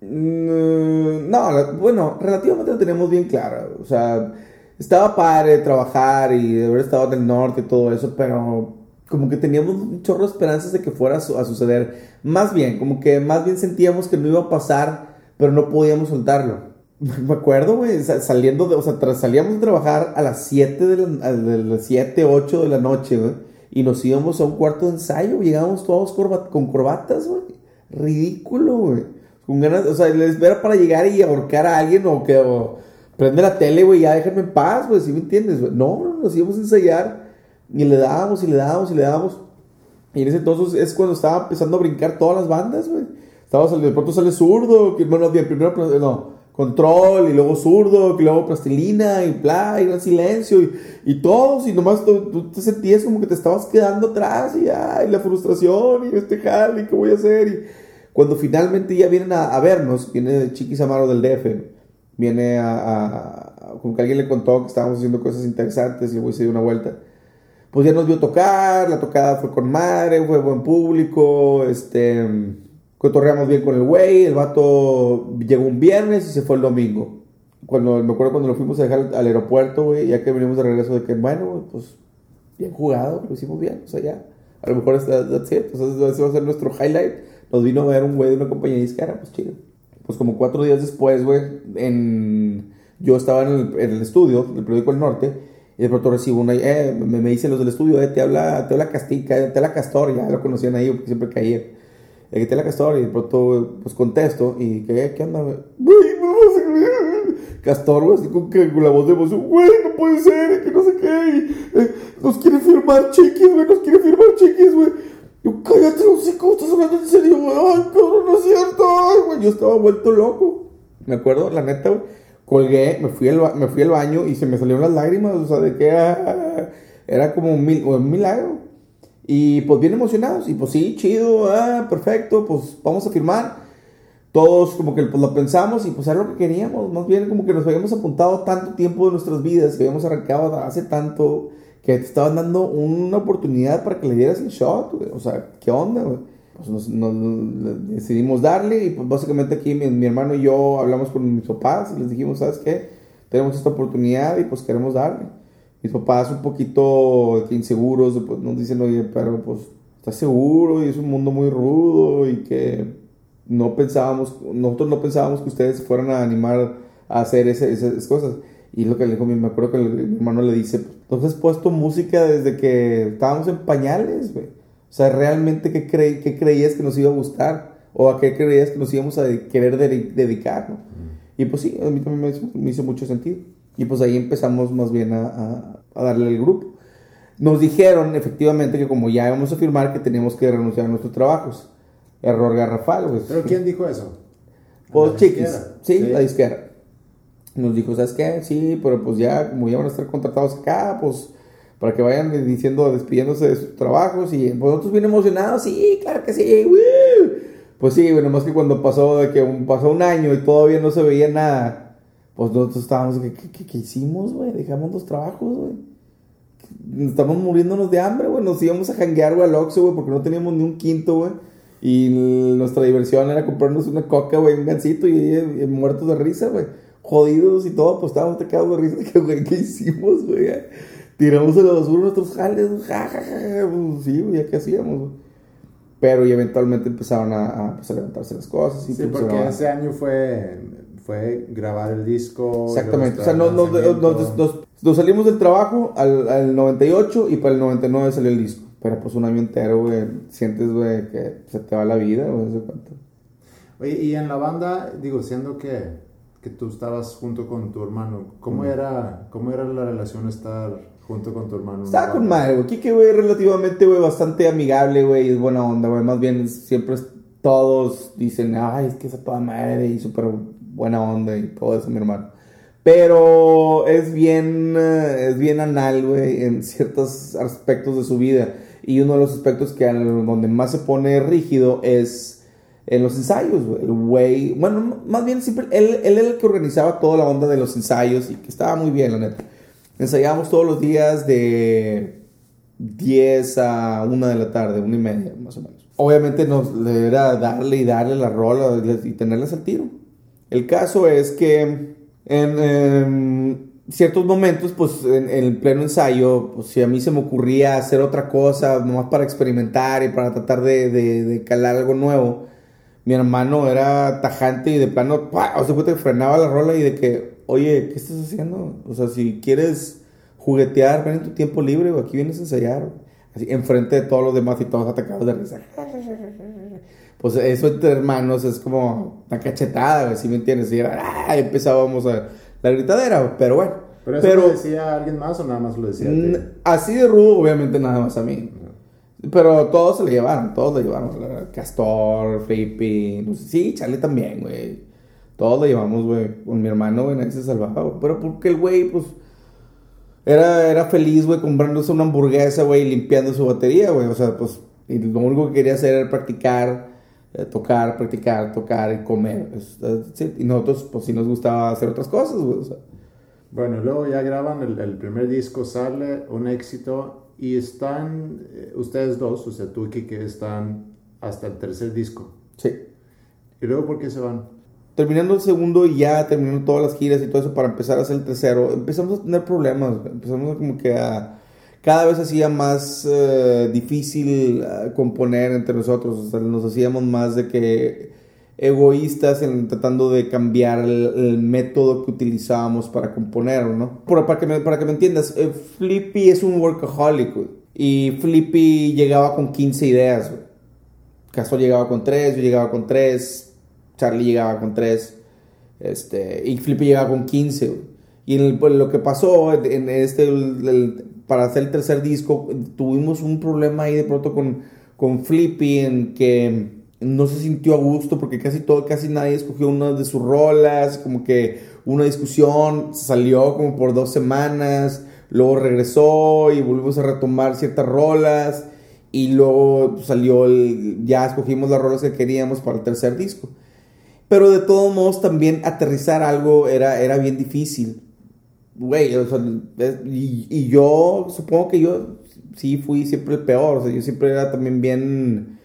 Speaker 2: Mm, no, la- bueno, relativamente lo teníamos bien claro. O sea, estaba padre trabajar y haber estado en el norte y todo eso, pero como que teníamos un chorro de esperanzas de que fuera a suceder. Más bien, como que más bien sentíamos que no iba a pasar, pero no podíamos soltarlo. Me acuerdo, güey, sa- saliendo de, o sea, salíamos de trabajar a las 7 de, la, a de las 7, 8 de la noche, güey, y nos íbamos a un cuarto de ensayo, llegábamos todos corba- con corbatas, güey. Ridículo, güey. Con ganas, o sea, les espera para llegar y ahorcar a alguien o que o prende la tele, güey, ya déjenme en paz, güey, ¿sí me entiendes? güey? No, no, nos íbamos a ensayar y le dábamos y le dábamos y le dábamos. Y en ese entonces es cuando estaba empezando a brincar todas las bandas, güey. Estaba saliendo, de pronto sale zurdo, que bueno, primero, no, control, y luego zurdo, y luego plastilina, y bla, y gran silencio, y, y todos, y nomás tú, te sentías como que te estabas quedando atrás, y ay, la frustración, y este jale, qué voy a hacer, y cuando finalmente ya vienen a, vernos, viene Chiquis Amaro del DF, viene a- como que alguien le contó que estábamos haciendo cosas interesantes, y el güey se dio una vuelta. Pues ya nos vio tocar, la tocada fue con madre, fue buen público, este, cotorreamos bien con el güey, el vato llegó un viernes y se fue el domingo. Cuando, me acuerdo cuando lo fuimos a dejar al, aeropuerto, güey, ya que venimos de regreso, de que, bueno, pues, bien jugado, lo hicimos bien, o sea, ya, a lo mejor es that's it, ese va a ser nuestro highlight. Nos vino a ver un güey de una compañía disquera, pues chido. Pues como cuatro días después, güey, en... Yo estaba en el, en el estudio del periódico El Norte y de pronto recibo una, eh, me, me dicen los del estudio, eh, te habla, te habla Castica, te habla Castor, ya lo conocían ahí porque siempre caía. Eh, que te habla Castor y de pronto pues contesto y que, ¿qué onda, güey? Castor, güey, así con, que- con la voz de emoción, güey, no puede ser, que no sé qué, y, eh, nos quiere firmar chiquis, güey, nos quiere firmar chiquis, güey. Yo, cállate, sé cómo estás hablando en serio, güey, ay, cabrón, no es cierto, güey, yo estaba vuelto loco. Me acuerdo, la neta, güey, colgué, me fui, al, me fui al baño y se me salieron las lágrimas, o sea, de que ah, era como un, mil- un milagro. Y pues bien emocionados, y pues sí, chido, ah, perfecto, pues vamos a firmar. Todos como que pues, lo pensamos y pues era lo que queríamos, más bien como que nos habíamos apuntado tanto tiempo de nuestras vidas, que habíamos arrancado hace tanto, que te estaban dando una oportunidad para que le dieras el shot. O sea, ¿qué onda? Pues nos, nos- decidimos darle y pues básicamente aquí mi, mi hermano y yo hablamos con mis papás y les dijimos, ¿sabes qué? Tenemos esta oportunidad y pues queremos darle. Mis papás un poquito inseguros, pues nos dicen, oye, pero pues estás seguro y es un mundo muy rudo y que no pensábamos, nosotros no pensábamos que ustedes fueran a animar a hacer ese- esas cosas. Y lo que le dijo, mi- me acuerdo que el- mi hermano le dice, entonces has puesto música desde que estábamos en pañales, güey. O sea, realmente, ¿qué, creí, qué creías que nos iba a gustar? ¿O a qué creías que nos íbamos a querer de- dedicar, no? Y pues sí, a mí también me hizo, me hizo mucho sentido. Y pues ahí empezamos más bien a, a- a darle el grupo. Nos dijeron efectivamente que como ya íbamos a firmar que teníamos que renunciar a nuestros trabajos. Error garrafal, güey.
Speaker 3: ¿Pero quién dijo eso?
Speaker 2: Pues
Speaker 3: ¿La
Speaker 2: chiquis. Sí,
Speaker 3: Sí.
Speaker 2: la disquera. Nos dijo, ¿sabes qué? Sí, pero pues ya, como ya van a estar contratados acá, pues para que vayan diciendo, despidiéndose de sus trabajos. Y pues nosotros bien emocionados, sí, claro que sí, ¡woo! Pues sí, bueno, más que cuando pasó de que un- pasó un año y todavía no se veía nada, pues nosotros estábamos, ¿qué, qué, qué- hicimos, güey? Dejamos los trabajos, güey. Estamos muriéndonos de hambre, güey. Nos íbamos a janguear, güey, al Oxxo, güey, porque no teníamos ni un quinto, güey. Y nuestra diversión era comprarnos una coca, güey, un gancito y, y- y muertos de risa, güey. Jodidos y todo, pues estábamos tacados de risa. Que, güey, ¿qué hicimos, güey? Tiramos a la basura nuestros jales, ja, ja, ja, ja. Pues, sí, güey, ¿ya qué hacíamos, güey? Pero y eventualmente empezaron a, a, pues, a levantarse las cosas. Y
Speaker 3: Sí,
Speaker 2: pues,
Speaker 3: porque
Speaker 2: a-
Speaker 3: ese año fue, fue grabar el disco.
Speaker 2: Exactamente, o sea, nos, nos- nos- nos- salimos del trabajo al, al 98 y para el 99 salió el disco. Pero pues un año entero, güey, sientes, güey, que se te va la vida, güey, ¿se cuenta?
Speaker 3: Oye, y en la banda, digo, siendo que, que tú estabas junto con tu hermano, ¿cómo, era, ¿cómo era la relación estar junto con tu hermano?
Speaker 2: Estaba con madre, güey. Kike, güey, relativamente, güey, bastante amigable, güey. Es buena onda, güey. Más bien, siempre todos dicen, ay, es que es a toda madre y súper buena onda y todo eso, mi hermano. Pero es bien, eh, es bien anal, güey, en ciertos aspectos de su vida. Y uno de los aspectos que donde más se pone rígido es en los ensayos, güey. El güey, bueno, más bien siempre, él, él era el que organizaba toda la onda de los ensayos y que estaba muy bien, la neta. Ensayábamos todos los días de 10 a 1 de la tarde, 1 y media, más o menos. Obviamente nos era darle y darle la rola y tenerlas al tiro. El caso es que en, em, ciertos momentos, pues en, el pleno ensayo, pues si a mí se me ocurría hacer otra cosa, nomás para experimentar y para tratar de, calar algo nuevo, mi hermano era tajante y de plano, ¡pua! o sea, que frenaba la rola y de que, oye, ¿qué estás haciendo? O sea, si quieres juguetear, ven en tu tiempo libre, o aquí vienes a ensayar. Así enfrente de todos los demás y todos atacados de risa. Pues eso entre hermanos es como una cachetada, güey, ¿sí me entiendes? Y era, ¡ah! empezábamos a la gritadera, pero bueno.
Speaker 3: ¿Pero eso lo decía alguien más o nada más lo decía
Speaker 2: Así de rudo, obviamente, nada más a mí. Pero todos se le llevaron, todos le llevaron. Castor, Flippy, no sé, sí, Charlie también, güey. Todos lo llevamos, güey. Con mi hermano, güey, nadie se salvaba, güey. Pero porque el güey, pues, era, era feliz, güey, comprándose una hamburguesa, güey, y limpiando su batería, güey. O sea, pues, y lo único que quería hacer era practicar, eh, tocar, practicar, tocar y comer. Y nosotros, pues, sí nos gustaba hacer otras cosas, güey. O sea,
Speaker 3: Bueno, luego ya graban el, el primer disco, sale un éxito y están, eh, ustedes dos, o sea, tú y Kike, están hasta el tercer disco.
Speaker 2: sí.
Speaker 3: ¿Y luego por qué se van?
Speaker 2: Terminando el segundo y ya terminando todas las giras y todo eso para empezar a hacer el tercero, empezamos a tener problemas, empezamos como que a cada vez hacía más eh, difícil eh, componer entre nosotros, o sea, nos hacíamos más de que egoístas en tratando de cambiar el, método que utilizábamos para componer, ¿no? Por- para, que me, para que me entiendas, eh, Flippy es un workaholic. Y Flippy llegaba con 15 ideas, güey. Castor llegaba con 3, yo llegaba con 3, Charlie llegaba con 3, este, y Flippy llegaba con 15, güey. Y en el- pues, lo que pasó en, este, para hacer el tercer disco, tuvimos un problema ahí de pronto con, con Flippy en que no se sintió a gusto porque casi todo, casi nadie escogió una de sus rolas, como que una discusión salió como por dos semanas, luego regresó y volvimos a retomar ciertas rolas y luego salió el, ya escogimos las rolas que queríamos para el tercer disco. Pero de todos modos también aterrizar algo era, era bien difícil. Güey, o sea, y yo supongo que yo sí fui siempre el peor. O sea, yo siempre era también bien,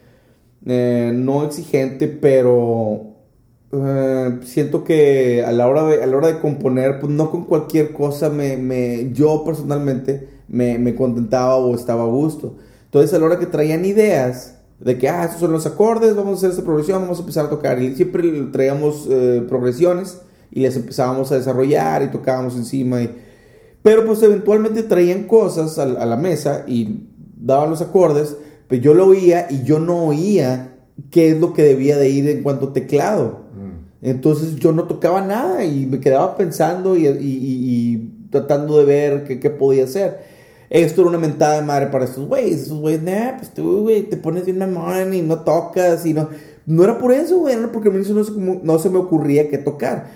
Speaker 2: eh, no exigente, pero eh, siento que a la, hora de, a la hora de componer, pues no con cualquier cosa me, me, yo personalmente me, me contentaba o estaba a gusto. Entonces a la hora que traían ideas de que, ah, estos son los acordes, vamos a hacer esta progresión, vamos a empezar a tocar. Y siempre traíamos eh, progresiones y les empezábamos a desarrollar y tocábamos encima. Y... Pero pues eventualmente traían cosas a, a la mesa y daban los acordes, pero yo lo oía y yo no oía qué es lo que debía de ir en cuanto a teclado. Entonces yo no tocaba nada y me quedaba pensando y, y- y- y tratando de ver qué, qué podía hacer. Esto era una mentada de madre para estos güeyes. Estos güeyes, nah, pues tú, güey, te pones bien mamón y no tocas y no. No era por eso, güey, era porque a mí eso no se, no se me ocurría qué tocar.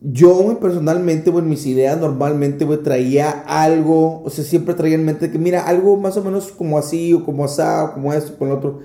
Speaker 2: Yo, güey, personalmente, güey, mis ideas normalmente, güey, traía algo, o sea, siempre traía en mente que, mira, algo más o menos como así, o como asá, o como esto, con lo otro.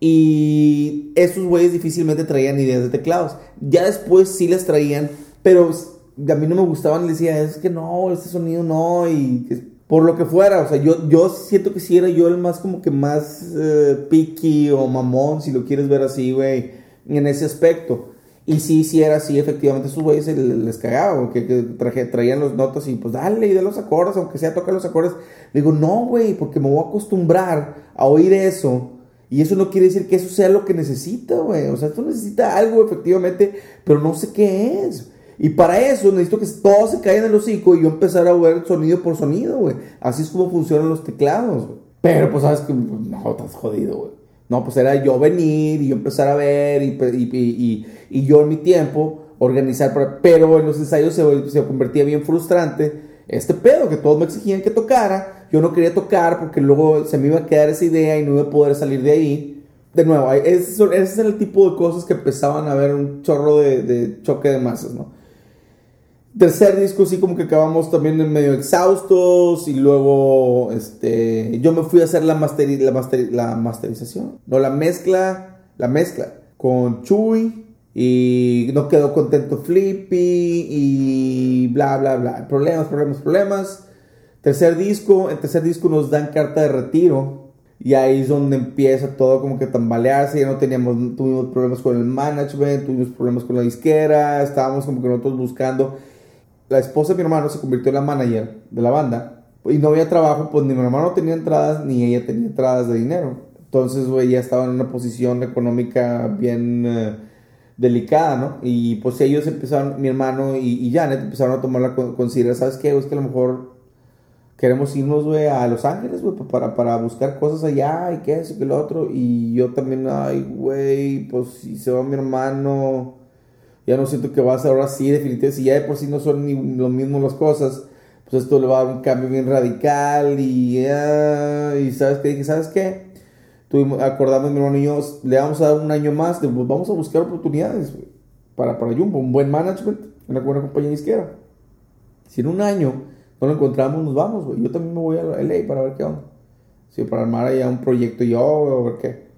Speaker 2: Y esos güeyes difícilmente traían ideas de teclados. Ya después sí les traían, pero a mí no me gustaban, les decía, es que no, este sonido no, y que- por lo que fuera, o sea, yo, yo siento que sí era yo el más como que más eh, o mamón, si lo quieres ver así, güey, en ese aspecto. Y sí, sí era así, efectivamente, esos güeyes les, les cagaba, güey, que, que traje- traían los notas y pues dale y de los acordes, aunque sea toca los acordes. Digo, no, güey, porque me voy a acostumbrar a oír eso. Y eso no quiere decir que eso sea lo que necesita, güey. O sea, tú necesitas algo, efectivamente, pero no sé qué es. Y para eso necesito que todos se caigan en el hocico y yo empezar a ver sonido por sonido, güey. Así es como funcionan los teclados, güey. Pero pues sabes que no, estás jodido, güey. No, pues era yo venir y yo empezar a ver y, y, y, y yo en mi tiempo organizar, pero en los ensayos se, se convertía bien frustrante este pedo que todos me exigían que tocara. Yo no quería tocar porque luego se me iba a quedar esa idea y no iba a poder salir de ahí. De nuevo, ese, ese es el tipo de cosas que empezaban a ver un chorro de choque de masas, ¿no? Tercer disco sí como que acabamos también medio exhaustos y luego este yo me fui a hacer la, master, la, master, la masterización, no la mezcla, la mezcla con Chuy y no quedó contento Flippy y bla bla bla, problemas, problemas, problemas. Tercer disco, el tercer disco nos dan carta de retiro y ahí es donde empieza todo como que tambalearse, ya no teníamos tuvimos problemas con el management, tuvimos problemas con la disquera, estábamos como que nosotros buscando la esposa de mi hermano se convirtió en la manager de la banda y no había trabajo, pues ni mi hermano tenía entradas ni ella tenía entradas de dinero. Entonces, güey, ya estaba en una posición económica bien eh, delicada, ¿no? Y pues ellos empezaron, mi hermano y, Janet empezaron a tomar la consideración, ¿sabes qué? Es que a lo mejor queremos irnos, güey, a Los Ángeles, güey, para, para buscar cosas allá y qué eso y lo otro. Y yo también, ay, güey, pues si se va mi hermano ya no siento que va a ser ahora sí, definitivamente, si ya de por sí no son ni lo mismo las cosas, pues esto le va a dar un cambio bien radical y, y ¿sabes qué? Dije, ¿sabes qué? Tuvimos, acordamos mi hermano le vamos a dar un año más, pues vamos a buscar oportunidades para, para Jumbo, un buen management, una buena compañía izquierda. Si en un año no lo encontramos, nos vamos. Yo también me voy a LA para ver qué onda. Sí, para armar allá un proyecto yo, a ver qué.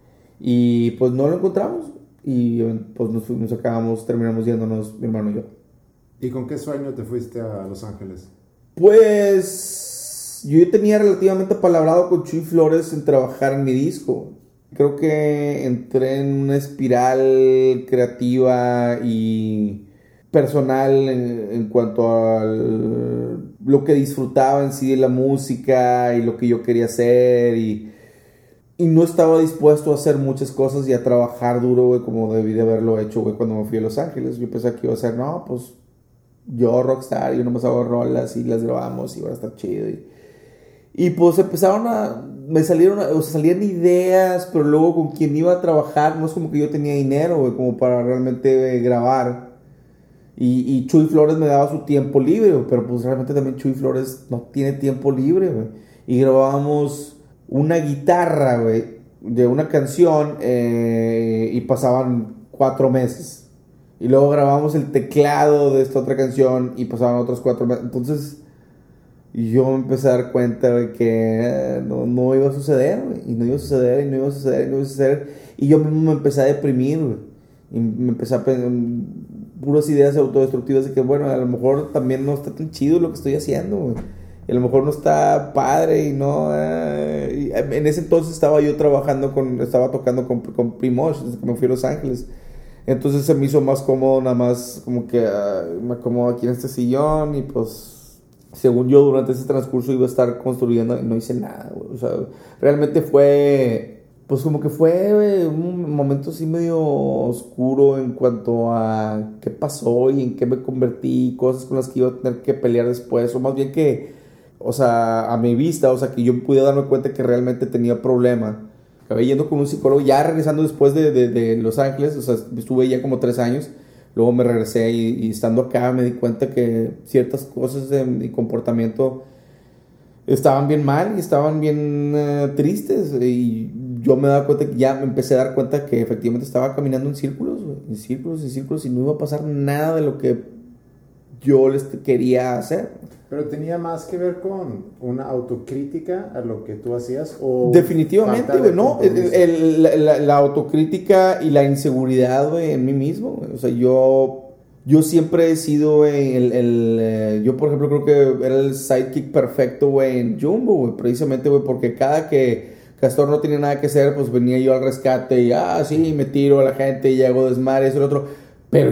Speaker 2: Y pues no lo encontramos y pues nos, nos acabamos, terminamos yéndonos mi hermano y yo.
Speaker 3: ¿Y con qué sueño te fuiste a Los Ángeles?
Speaker 2: Pues yo tenía relativamente palabrado con Chuy Flores en trabajar en mi disco. Creo que entré en una espiral creativa y personal en, en cuanto a lo que disfrutaba en sí de la música y lo que yo quería hacer y y no estaba dispuesto a hacer muchas cosas y a trabajar duro, güey, como debí de haberlo hecho, güey, cuando me fui a Los Ángeles. Yo pensé que iba a ser, no, pues yo rockstar, yo nomás hago rolas y las grabamos y va a estar chido. Y, y pues empezaron a, me salieron, o sea, salían ideas, pero luego con quien iba a trabajar, no es como que yo tenía dinero, güey, como para realmente grabar. Y, y, Chuy Flores me daba su tiempo libre, pero pues realmente también Chuy Flores no tiene tiempo libre, güey. Y grabábamos una guitarra, de una canción eh, y pasaban cuatro meses. Y luego grabamos el teclado de esta otra canción y pasaban otros cuatro meses. Entonces, yo me empecé a dar cuenta de que eh, no, iba a suceder. Y no iba a suceder, y no iba a suceder, y no iba a suceder. Y yo mismo me empecé a deprimir. Y me empecé a pensar puras ideas autodestructivas de que, bueno, a lo mejor también no está tan chido lo que estoy haciendo, a lo mejor no está padre y no... Eh, en ese entonces estaba yo trabajando con, estaba tocando con, con desde que me fui a Los Ángeles. Entonces se me hizo más cómodo nada más como que ah, me acomodo aquí en este sillón y pues según yo durante ese transcurso iba a estar construyendo y no hice nada, O sea, realmente fue, pues como que fue un momento así medio oscuro en cuanto a qué pasó y en qué me convertí, cosas con las que iba a tener que pelear después, o más bien que o sea, a mi vista, o sea, que yo pude darme cuenta que realmente tenía problema. Acabé yendo con un psicólogo, ya regresando después de, de, Los Ángeles, o sea, estuve ya como tres años, luego me regresé y, estando acá me di cuenta que ciertas cosas de mi comportamiento estaban bien mal y estaban bien eh, tristes y yo me daba cuenta que ya me empecé a dar cuenta que efectivamente estaba caminando en círculos, en círculos, en círculos y no iba a pasar nada de lo que yo les quería hacer.
Speaker 3: Pero tenía más que ver con una autocrítica a lo que tú hacías o...
Speaker 2: Definitivamente, güey, no. la, autocrítica y la inseguridad, güey, en mí mismo. O sea, yo... Yo siempre he sido el, el, eh, Yo, por ejemplo, creo que era el sidekick perfecto, güey, en Jumbo, güey. Precisamente, güey, porque cada que Castor no tenía nada que hacer, pues venía yo al rescate y, ah, sí, me tiro a la gente y hago desmadre, eso y lo otro. Pero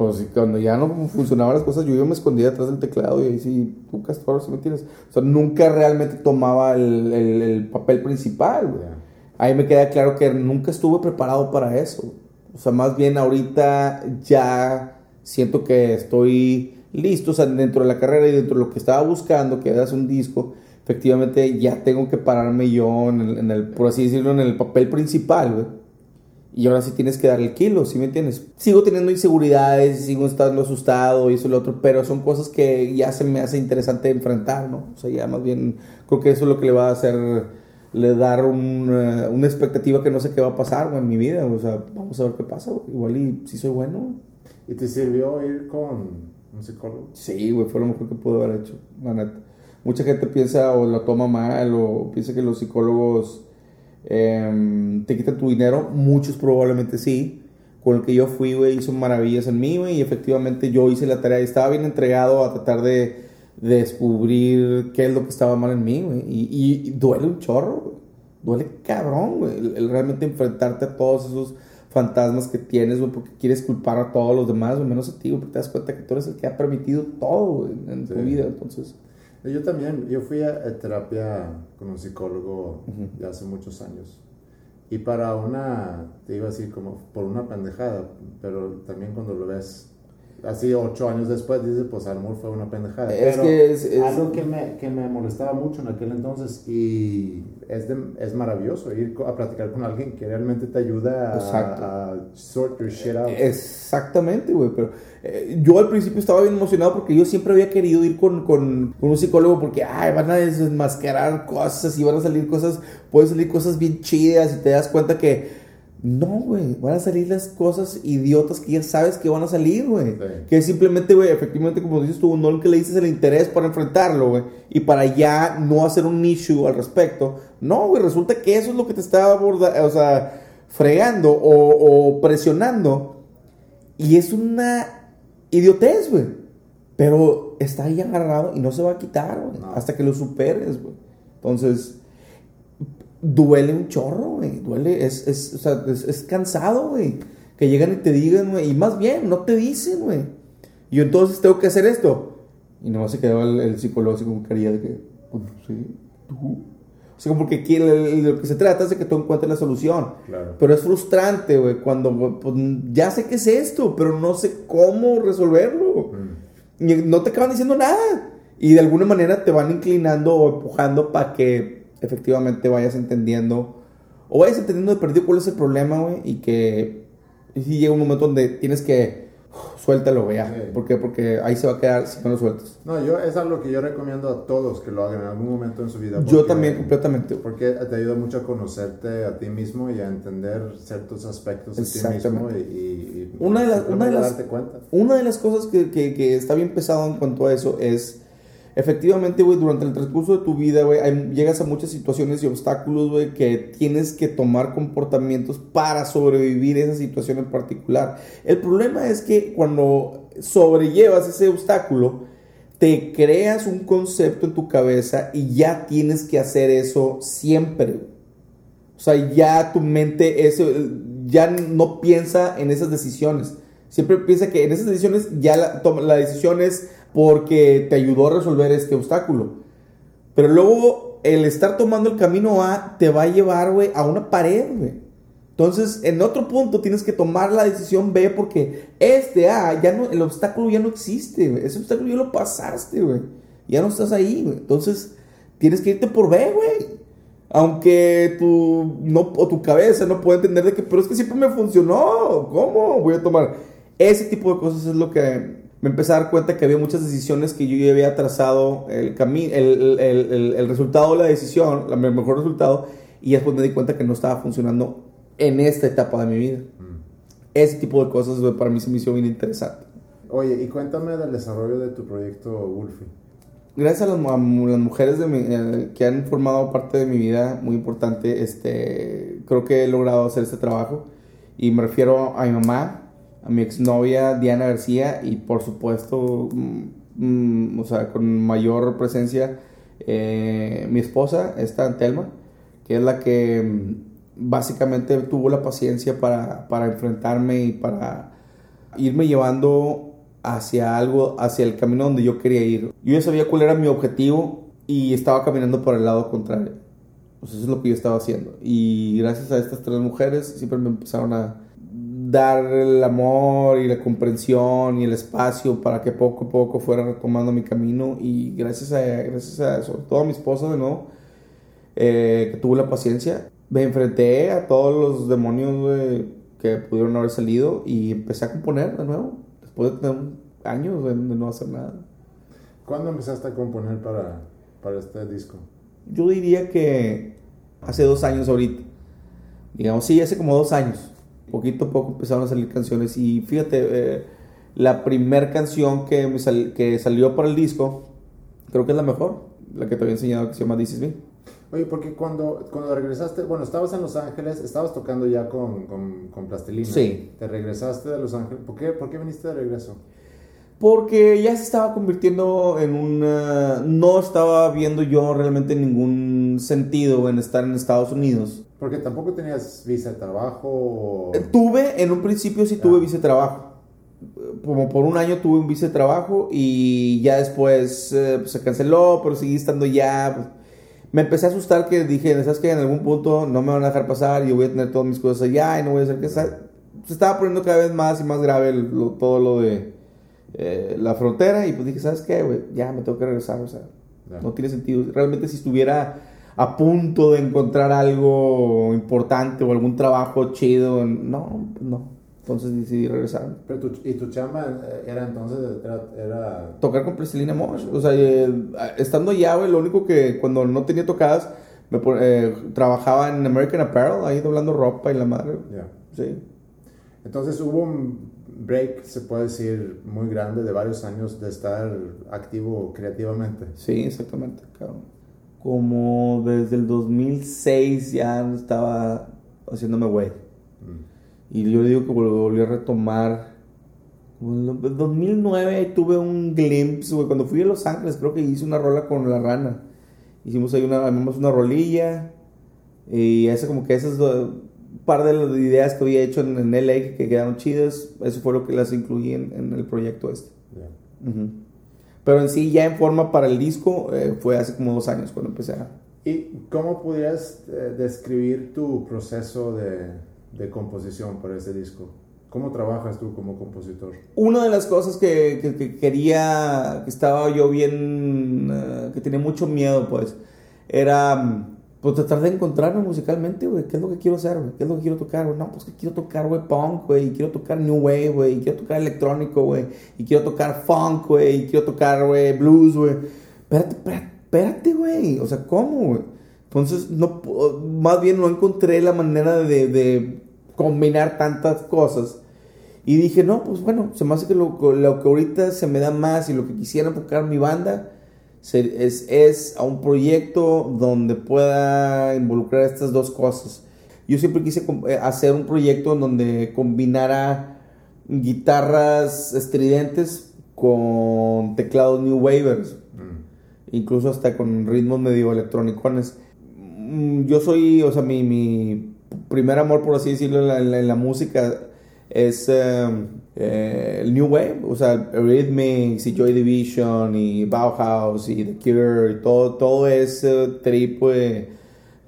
Speaker 2: pues cuando ya no funcionaban las cosas, yo, yo me escondía detrás del teclado y ahí sí, tú Castor, si me tienes. O sea, nunca realmente tomaba el, el, papel principal, Ahí me queda claro que nunca estuve preparado para eso. O sea, más bien ahorita ya siento que estoy listo, o sea, dentro de la carrera y dentro de lo que estaba buscando, que era un disco, efectivamente ya tengo que pararme yo en el, en el, por así decirlo, en el papel principal, güey. Y ahora sí tienes que dar el kilo, ¿sí me entiendes? Sigo teniendo inseguridades, sigo estando asustado y eso y lo otro, pero son cosas que ya se me hace interesante enfrentar, ¿no? O sea, ya más bien creo que eso es lo que le va a hacer, le dar un, eh, una expectativa que no sé qué va a pasar güey, en mi vida, o sea, vamos a ver qué pasa, güey. igual y si soy bueno.
Speaker 3: ¿Y te sirvió ir con un psicólogo?
Speaker 2: Sí, güey, fue lo mejor que pude haber hecho, la neta. Mucha gente piensa o lo toma mal o piensa que los psicólogos Em, te quitan tu dinero, muchos probablemente sí. Con el que yo fui, güey, hizo maravillas en mí, güey, y efectivamente yo hice la tarea y estaba bien entregado a tratar de, descubrir qué es lo que estaba mal en mí, güey. Y, duele un chorro, güey. Duele cabrón, güey. El, realmente enfrentarte a todos esos fantasmas que tienes, güey, porque quieres culpar a todos los demás, güey, menos a ti, güey, porque te das cuenta que tú eres el que ha permitido todo, güey, en tu vida, entonces...
Speaker 3: Yo también, yo fui a, terapia con un psicólogo ya hace muchos años. Y para una, te iba a decir como por una pendejada, pero también cuando lo ves así ocho años después dice, pues a lo mejor fue una pendejada. Es que es, algo que me, que me, molestaba mucho en aquel entonces y es, de, es maravilloso ir a platicar con alguien que realmente te ayuda a, a, sort your shit out.
Speaker 2: Exactamente, güey, pero eh, yo al principio estaba bien emocionado porque yo siempre había querido ir con, con, con un psicólogo porque, ay, van a desmascarar cosas y van a salir cosas, pueden salir cosas bien chidas y te das cuenta que no, güey, van a salir las cosas idiotas que ya sabes que van a salir, güey. Que simplemente, güey, efectivamente, como dices tú, no que le dices el interés para enfrentarlo, güey. Y para ya no hacer un issue al respecto. No, güey, resulta que eso es lo que te está abordando, o sea, fregando o, presionando. Y es una idiotez, güey. Pero está ahí agarrado y no se va a quitar, güey. Hasta que lo superes, güey. Entonces duele un chorro, güey. Duele, es, es, o sea, es, cansado, güey. Que llegan y te digan, güey. Y más bien, no te dicen, güey. Y yo entonces tengo que hacer esto. Y no se quedó el, el psicólogo así como quería de que, pues sí, tú. O sea, porque aquí lo que se trata es de que tú encuentres la solución. Claro. Pero es frustrante, güey, cuando pues, ya sé qué es esto, pero no sé cómo resolverlo. Mm. Y no te acaban diciendo nada. Y de alguna manera te van inclinando o empujando para que efectivamente vayas entendiendo o vayas entendiendo de perdido cuál es el problema, güey, y que si llega un momento donde tienes que suéltalo, güey, ya. ¿Por qué? Porque ahí se va a quedar si no lo sueltas.
Speaker 3: No, yo es algo que yo recomiendo a todos que lo hagan en algún momento en su vida.
Speaker 2: yo también, completamente.
Speaker 3: Porque te ayuda mucho a conocerte a ti mismo y a entender ciertos aspectos de ti mismo y,
Speaker 2: una, de las, una, de las, una de las cosas que, que, que está bien pesado en cuanto a eso es efectivamente, güey, durante el transcurso de tu vida, güey, llegas a muchas situaciones y obstáculos, güey, que tienes que tomar comportamientos para sobrevivir esa situación en particular. El problema es que cuando sobrellevas ese obstáculo, te creas un concepto en tu cabeza y ya tienes que hacer eso siempre. O sea, ya tu mente eso, ya no piensa en esas decisiones. Siempre piensa que en esas decisiones ya la, la decisión es porque te ayudó a resolver este obstáculo. Pero luego el estar tomando el camino A te va a llevar, güey, a una pared, güey. Entonces, en otro punto tienes que tomar la decisión B porque este A, ya no, el obstáculo ya no existe, güey. Ese obstáculo ya lo pasaste, güey. Ya no estás ahí, güey. Entonces, tienes que irte por B, güey. Aunque tu, no, o tu cabeza no puede entender de que, pero es que siempre me funcionó. ¿Cómo voy a tomar? Ese tipo de cosas es lo que me empecé a dar cuenta que había muchas decisiones que yo ya había trazado el, camino el, el, el, resultado de la decisión, el mejor resultado, y después me di cuenta que no estaba funcionando en esta etapa de mi vida. Mm. Ese tipo de cosas para mí se me hizo bien interesante.
Speaker 3: Oye, y cuéntame del desarrollo de tu proyecto Wolfie.
Speaker 2: Gracias a las, las mujeres de eh, que han formado parte de mi vida, muy importante, este, creo que he logrado hacer este trabajo. Y me refiero a mi mamá, a mi exnovia Diana García y por supuesto, mm, mm, o sea, con mayor presencia, eh, mi esposa, esta Antelma, que es la que mm, básicamente tuvo la paciencia para, para enfrentarme y para irme llevando hacia algo, hacia el camino donde yo quería ir. Yo ya sabía cuál era mi objetivo y estaba caminando por el lado contrario. Pues eso es lo que yo estaba haciendo. Y gracias a estas tres mujeres siempre me empezaron a dar el amor y la comprensión y el espacio para que poco a poco fuera retomando mi camino y gracias a, gracias a sobre todo a mi esposa de nuevo, eh, que tuvo la paciencia, me enfrenté a todos los demonios que pudieron haber salido y empecé a componer de nuevo, después de tener años de, no hacer nada.
Speaker 3: ¿Cuándo empezaste a componer para, para este disco?
Speaker 2: Yo diría que hace dos años ahorita. Digamos, sí, hace como dos años. Poquito a poco empezaron a salir canciones y fíjate, eh, la primera canción que, me que salió para el disco, creo que es la mejor, la que te había enseñado que se llama This Is Me.
Speaker 3: Oye, porque cuando, cuando regresaste, bueno, estabas en Los Ángeles, estabas tocando ya con, con, con Plastilina.
Speaker 2: Sí.
Speaker 3: Te regresaste de Los Ángeles. ¿Por qué, ¿Por qué viniste de regreso?
Speaker 2: Porque ya se estaba convirtiendo en una... No estaba viendo yo realmente ningún sentido en estar en Estados Unidos.
Speaker 3: Porque tampoco tenías visa de trabajo.
Speaker 2: Eh, tuve, en un principio sí tuve ah. visa de trabajo. Como por un año tuve un visa de trabajo y ya después eh, pues, se canceló, pero seguí estando ya. Pues, me empecé a asustar que dije, ¿sabes que En algún punto no me van a dejar pasar y yo voy a tener todas mis cosas allá y no voy a hacer que... Se estaba poniendo cada vez más y más grave todo lo de eh, la frontera y pues dije, ¿sabes qué, güey? Ya me tengo que regresar, o sea, no tiene sentido. Realmente si estuviera a punto de encontrar algo importante o algún trabajo chido, no, no. Entonces decidí regresar.
Speaker 3: Pero ¿Y tu chamba eh, era entonces? Era,
Speaker 2: Tocar con Plastilina Mosh. O sea, eh, estando allá, güey, lo único que cuando no tenía tocadas, me, trabajaba en American Apparel, ahí doblando ropa y la madre.
Speaker 3: Ya.
Speaker 2: Sí.
Speaker 3: Entonces hubo un break, se puede decir, muy grande de varios años de estar activo creativamente.
Speaker 2: Sí, exactamente, Como desde el 2006 ya estaba haciéndome güey. Mm. Y yo digo que volví a retomar. En 2009 tuve un glimpse, güey. Cuando fui a Los Ángeles, creo que hice una rola con la rana. Hicimos ahí una, una rolilla. Y esa, como que esas par de las ideas que había hecho en, en LA que, quedaron chidas, eso fue lo que las incluí en, el proyecto este. Pero en sí, ya en forma para el disco, eh, fue hace como dos años cuando empecé a...
Speaker 3: ¿Y cómo podrías eh, describir tu proceso de, de, composición para ese disco? ¿Cómo trabajas tú como compositor?
Speaker 2: Una de las cosas que, que, quería, que estaba yo bien, eh, que tenía mucho miedo, pues, era pues tratar de encontrarme musicalmente, güey. ¿Qué es lo que quiero hacer, güey? ¿Qué es lo que quiero tocar, güey? No, pues que quiero tocar, güey, punk, güey. Y quiero tocar new wave, güey. Y quiero tocar electrónico, güey. Y quiero tocar funk, güey. Y quiero tocar, güey, blues, güey. Espérate, espérate, güey. O sea, ¿cómo, güey? Entonces, no, más bien no encontré la manera de, de combinar tantas cosas. Y dije, no, pues bueno, se me hace que lo, lo que ahorita se me da más y lo que quisiera enfocar mi banda es, es a un proyecto donde pueda involucrar estas dos cosas. Yo siempre quise eh, hacer un proyecto en donde combinara guitarras estridentes con teclados New Wavers, mm. incluso hasta con ritmos medio electrónicos. Mm, yo soy, o sea, mi, mi primer amor, por así decirlo, en la música es em, eh, el New Wave, o sea, Rhythmics y Joy Division y Bauhaus y The Cure y todo, todo ese trip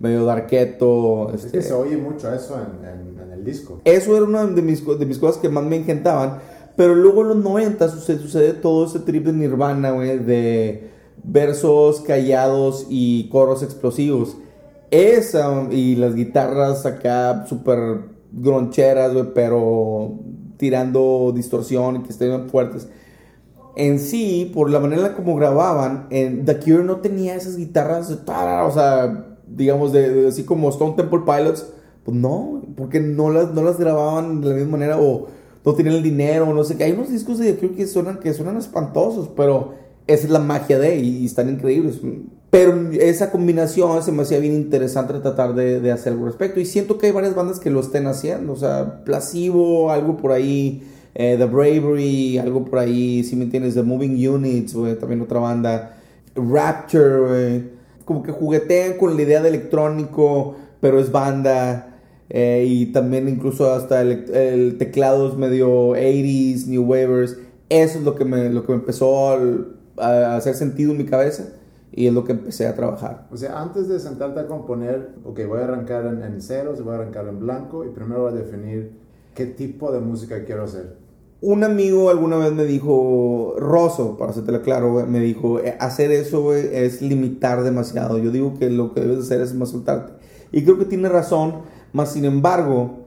Speaker 2: medio darketo.
Speaker 3: Es que este se oye mucho eso en, en, el disco.
Speaker 2: Eso era una de mis, de mis cosas que más me encantaban, pero luego en los 90 sucede, sucede todo ese trip de Nirvana, güey, de versos callados y coros explosivos. Esa y las guitarras acá súper groncheras, güey, pero tirando distorsión y que estén fuertes. En sí, por la manera como grababan, en The Cure no tenía esas guitarras, o sea, digamos, de, así como Stone Temple Pilots. Pues no, porque no las, no las grababan de la misma manera o no tenían el dinero, no sé qué. Hay unos discos de The Cure que suenan, que suenan espantosos, pero esa es la magia de y, están increíbles. Pero esa combinación se me hacía bien interesante tratar de, hacer algo al respecto. Y siento que hay varias bandas que lo estén haciendo. O sea, Placebo, algo por ahí. Eh, The Bravery, algo por ahí. Si me entiendes, The Moving Units, también otra banda. Rapture, Como que juguetean con la idea de electrónico, pero es banda. Eh, y también incluso hasta el, el, teclado es medio 80s, New Wavers. Eso es lo que me, lo que me empezó a hacer sentido en mi cabeza y es lo que empecé a trabajar.
Speaker 3: O sea, antes de sentarte a componer, ok, voy a arrancar en, en ceros, voy a arrancar en blanco y primero voy a definir ¿Qué tipo de música quiero hacer?
Speaker 2: Un amigo alguna vez me dijo, Rosso, para hacerte claro, me dijo, "Eh, hacer eso es limitar demasiado. Yo digo que lo que debes hacer es más soltarte. Y creo que tiene razón, más sin embargo,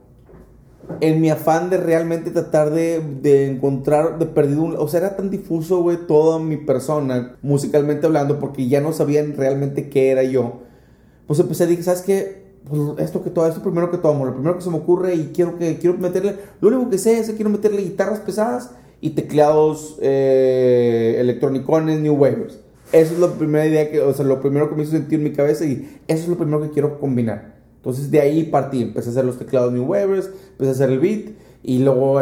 Speaker 2: en mi afán de realmente tratar de, de encontrar, de perdido, un- o sea, era tan difuso, güey, toda mi persona, musicalmente hablando, porque ya no sabían realmente qué era yo. Pues empecé a decir, ¿sabes qué? Pues esto que todo, esto primero que tomo, lo primero que se me ocurre y quiero que quiero meterle, lo único que sé es que quiero meterle guitarras pesadas y teclados eh, electronicones, new waves. Eso es la primera idea que, o sea, lo primero que me hizo sentir en mi cabeza y eso es lo primero que quiero combinar. Entonces de ahí partí, empecé a hacer los teclados New Wavers, empecé a hacer el beat y luego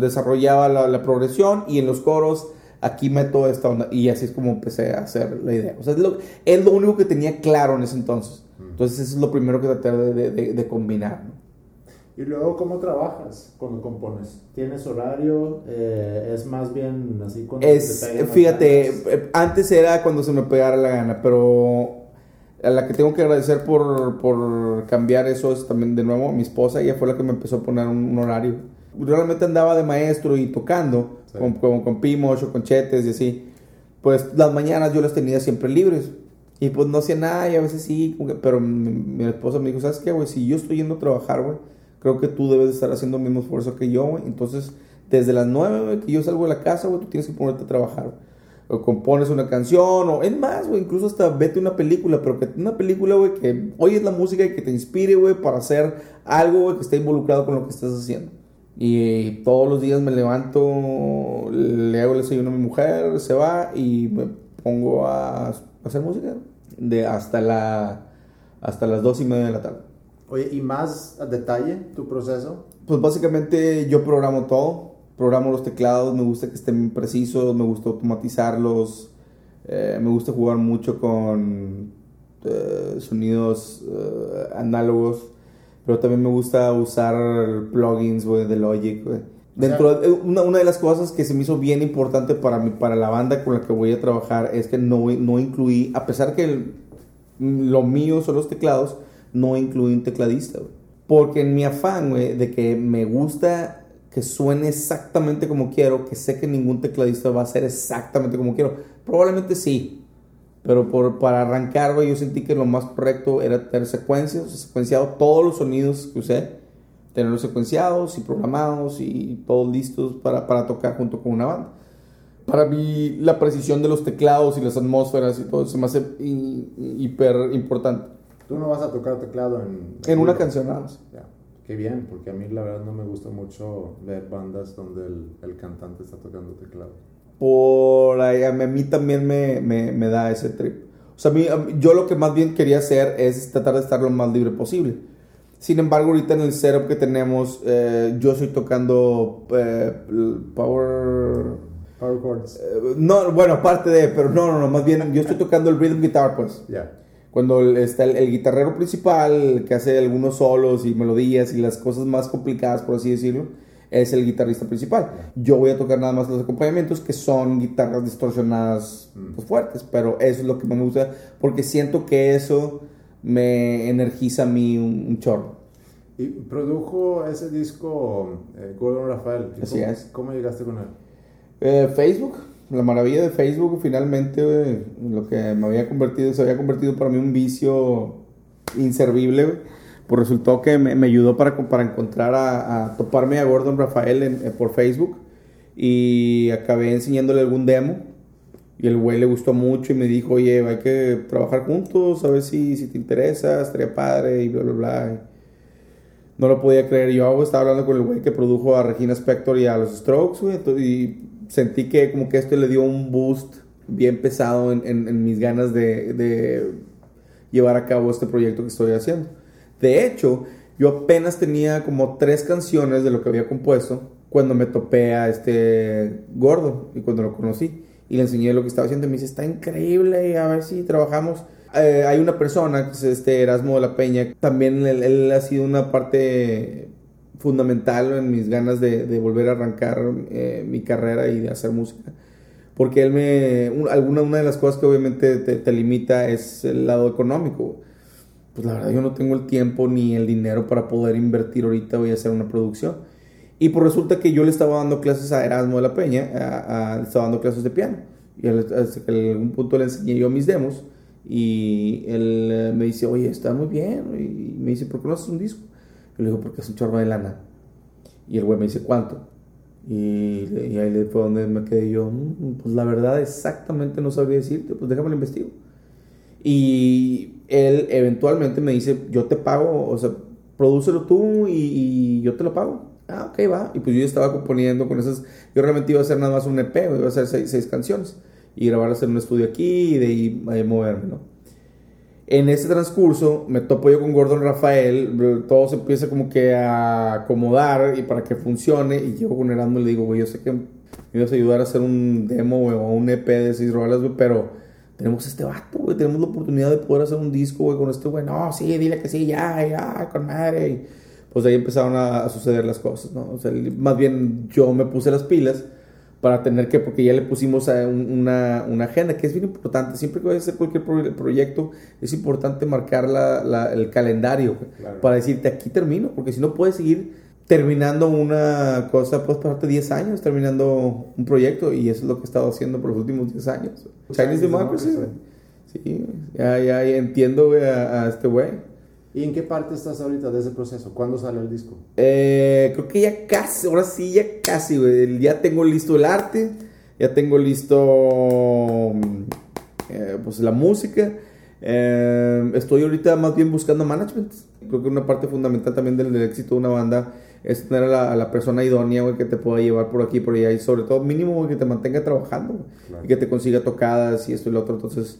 Speaker 2: desarrollaba la, la progresión y en los coros aquí meto esta onda y así es como empecé a hacer la idea. O sea, es lo, es lo único que tenía claro en ese entonces. Entonces eso es lo primero que traté de, de- de- de combinar. ¿no?
Speaker 3: Y luego, ¿cómo trabajas cuando compones? ¿Tienes horario? Eh, ¿Es más bien así cuando
Speaker 2: Es,
Speaker 3: te
Speaker 2: fíjate, eh, antes era cuando se me pegara la gana, pero a la que tengo que agradecer por, por cambiar eso es también de nuevo mi esposa, ella fue la que me empezó a poner un, un horario. Realmente andaba de maestro y tocando
Speaker 3: Sí.
Speaker 2: con, con, con Pimosh o con Chetes y así. Pues las mañanas yo las tenía siempre libres. Y pues no hacía nada y a veces sí, que- pero mi, mi esposa me dijo, ¿sabes qué, güey? Si yo estoy yendo a trabajar, güey, creo que tú debes de estar haciendo el mismo esfuerzo que yo, güey. Entonces, desde las 9, güey, que yo salgo de la casa, güey, tú tienes que ponerte a trabajar. O compones una canción, o es más, güey, incluso hasta vete una película, pero que una película, güey, que oyes la música y que te inspire, güey, para hacer algo, güey, que esté involucrado con lo que estás haciendo. Y todos los días me levanto, le hago el desayuno a mi mujer, se va y me pongo a hacer música de hasta la hasta las dos y media de la tarde.
Speaker 3: Oye, ¿y más a detalle tu proceso?
Speaker 2: Pues básicamente yo programo todo, programo los teclados, me gusta que estén precisos, me gusta automatizarlos, eh, me gusta jugar mucho con eh, sonidos eh, análogos, pero también me gusta usar plugins güey, de Logic. Dentro de, una, una de las cosas que se me hizo bien importante para, mi, para la banda con la que voy a trabajar es que no, no incluí, a pesar que el- lo mío son los teclados, no incluí un tecladista. Porque en mi afán, de que me gusta que suene exactamente como quiero, que sé que ningún tecladista va a hacer exactamente como quiero. Probablemente sí. Pero por, para arrancar, yo sentí que lo más correcto era tener secuencias, o sea, secuenciado todos los sonidos que usé, tenerlos secuenciados y programados y todos listos para, para tocar junto con una banda. Para mí, la precisión de los teclados y las atmósferas y todo se me hace hi- hiper importante.
Speaker 3: Tú no vas a tocar teclado en...
Speaker 2: En una canción nada más.
Speaker 3: Qué bien, porque a mí la verdad no me gusta mucho ver bandas donde el, el cantante está tocando teclado.
Speaker 2: por ahí, a mí, también me, me, me da ese trip. O sea, a mí, yo lo que más bien quería hacer es tratar de estar lo más libre posible. Sin embargo, ahorita en el setup que tenemos, eh, yo estoy tocando eh, Power...
Speaker 3: Power chords.
Speaker 2: eh, no, bueno, aparte de, pero no, no, no, más bien yo estoy tocando el rhythm guitar, pues.
Speaker 3: Ya.
Speaker 2: Cuando está el, el guitarrero principal, que hace algunos solos y melodías y las cosas más complicadas, por así decirlo, es el guitarrista principal. Yo voy a tocar nada más los acompañamientos, que son guitarras distorsionadas pues, fuertes, pero eso es lo que más me gusta, porque siento que eso me energiza a mí un, un chorro.
Speaker 3: Y produjo ese disco eh, Gordon Rafael. ¿Y
Speaker 2: Así es.
Speaker 3: ¿Cómo llegaste con él?
Speaker 2: Eh, Facebook, la maravilla de Facebook, finalmente, lo que me había convertido, se había convertido para mí un vicio inservible, güey. Pues resultó que me, ayudó para, para encontrar a, toparme a Gordon Rafael eh, por Facebook y acabé enseñándole algún demo y el güey le gustó mucho y me dijo, oye, hay que trabajar juntos, a ver si, si te interesa, estaría padre y bla, bla, bla. No lo podía creer. Yo estaba hablando con el güey que produjo a Regina Spector y a los Strokes, güey. Y sentí que como que esto le dio un boost bien pesado en, en- mis ganas de, llevar a cabo este proyecto que estoy haciendo. De hecho, yo apenas tenía como tres canciones de lo que había compuesto cuando me topé a este gordo y cuando lo conocí y le enseñé lo que estaba haciendo me dice, está increíble a ver si trabajamos. Eh, hay una persona que es este Erasmo de la Peña, también él, él ha sido una parte fundamental en mis ganas de, de volver a arrancar eh, mi carrera y de hacer música. Porque él me. un- alguna una de las cosas que obviamente te, te limita es el lado económico. Pues la verdad, yo no tengo el tiempo ni el dinero para poder invertir ahorita voy a hacer una producción. Y pues resulta que yo le estaba dando clases a Erasmo de la Peña, a- a- le estaba dando clases de piano. Y en algún punto le enseñé yo mis demos. Y él eh, me dice, oye, está muy bien. Y me dice, ¿por qué no haces un disco? Le digo, porque es un chorro de lana. Y el güey me dice, ¿cuánto? Y, y ahí fue donde me quedé yo, "Mm, pues la verdad exactamente no sabría decirte, pues déjame lo investigo. Y él eventualmente me dice, yo te pago, o sea, prodúcelo tú y, y yo te lo pago. Ah, ok, va. Y pues yo estaba componiendo con esas, yo realmente iba a hacer nada más un EP, iba a hacer seis, seis canciones. Y grabarlas en un estudio aquí y de ahí, ahí moverme, ¿no? En ese transcurso me topo yo con Gordon Rafael, todo se empieza como que a acomodar y para que funcione y llego con Erasmo le digo, güey, yo sé que me ibas a ayudar a hacer un demo güey, o un EP de seis rolas, güey, pero tenemos este vato, güey, tenemos la oportunidad de poder hacer un disco, güey, con este güey, no, sí, dile que sí, ya, ya, con madre, y pues ahí empezaron a, a suceder las cosas, ¿no? O sea, más bien yo me puse las pilas para tener que, porque ya le pusimos a un- una, una agenda, que es bien importante. Siempre que vayas a hacer cualquier pro- proyecto, es importante marcar la- la- el calendario
Speaker 3: Claro.
Speaker 2: para decirte aquí termino, porque si no puedes seguir terminando una cosa, puedes pasarte 10 años terminando un proyecto, y eso es lo que he estado haciendo por los últimos 10 años. Chinese Democracy. Sí, ya, ya, ya entiendo a este güey.
Speaker 3: ¿Y en qué parte estás ahorita de ese proceso? ¿Cuándo sale el disco?
Speaker 2: Eh, creo que ya casi, ahora sí, ya casi, güey. Ya tengo listo el arte, ya tengo listo mm, eh, pues la música. Eh, estoy ahorita más bien buscando management. Creo que una parte fundamental también del, del éxito de una banda es tener a la, a la persona idónea, güey, que te pueda llevar por aquí por allá. Y sobre todo, mínimo, güey, que te mantenga trabajando, güey,
Speaker 3: Claro.
Speaker 2: Y que te consiga tocadas y esto y lo otro. Entonces,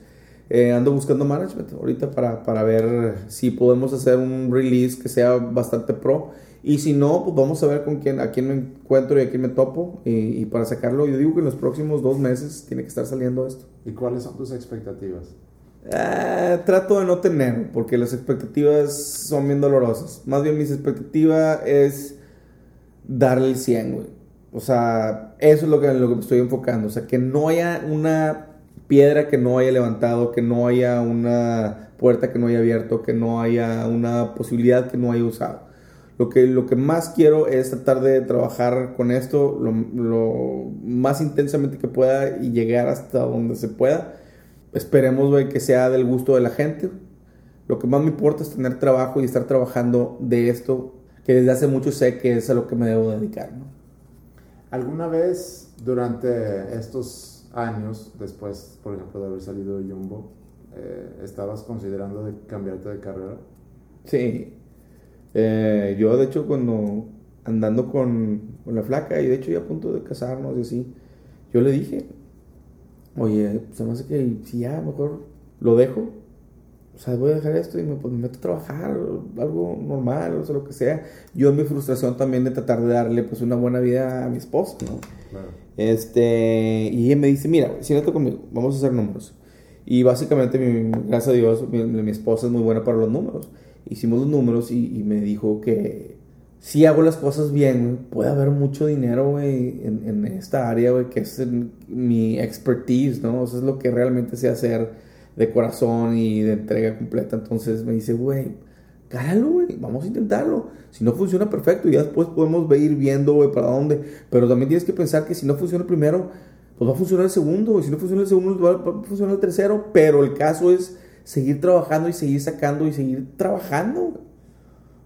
Speaker 2: eh, ando buscando management ahorita para, para ver si podemos hacer un release que sea bastante pro. Y si no, pues vamos a ver con quién, a quién me encuentro y a quién me topo. Y, y para sacarlo, yo digo que en los próximos dos meses tiene que estar saliendo esto.
Speaker 3: ¿Y cuáles son tus expectativas?
Speaker 2: Ah, trato de no tener, porque las expectativas son bien dolorosas. Más bien, mis expectativas es darle el 100, güey. O sea, eso es lo que, lo que me estoy enfocando. O sea, que no haya una piedra que no haya levantado, que no haya una puerta que no haya abierto, que no haya una posibilidad que no haya usado. Lo que, lo que más quiero es tratar de trabajar con esto lo, lo más intensamente que pueda y llegar hasta donde se pueda. Esperemos, güey, que sea del gusto de la gente. Lo que más me importa es tener trabajo y estar trabajando de esto, que desde hace mucho sé que es a lo que me debo dedicar, ¿no?
Speaker 3: ¿Alguna vez durante estos años, después, por ejemplo, de haber salido de Jumbo, eh, estabas considerando de cambiarte de carrera?
Speaker 2: Sí. Eh, yo, de hecho, cuando andando con, con la flaca y de hecho ya a punto de casarnos y así, yo le dije, oye, se me hace que si ya mejor lo dejo, o sea, voy a dejar esto y me, pues, me meto a trabajar, algo normal, o sea, lo que sea. Yo en mi frustración también de tratar de darle pues una buena vida a mi esposa, ¿no?
Speaker 3: Claro.
Speaker 2: Este, y ella me dice, mira, siéntate conmigo, vamos a hacer números. Y básicamente, mi- gracias a Dios, mi, mi esposa es muy buena para los números. Hicimos los números y, y me dijo que si hago las cosas bien, puede haber mucho dinero, güey, en, en esta área, güey, que es en mi expertise, ¿no? O sea, es lo que realmente sé hacer de corazón y de entrega completa. Entonces me dice, güey, cálalo, güey, vamos a intentarlo. Si no funciona, perfecto, y ya después podemos ir viendo, güey, para dónde. Pero también tienes que pensar que si no funciona el primero, pues va a funcionar el segundo, y si no funciona el segundo, va a funcionar el tercero. Pero el caso es seguir trabajando y seguir sacando y seguir trabajando, güey.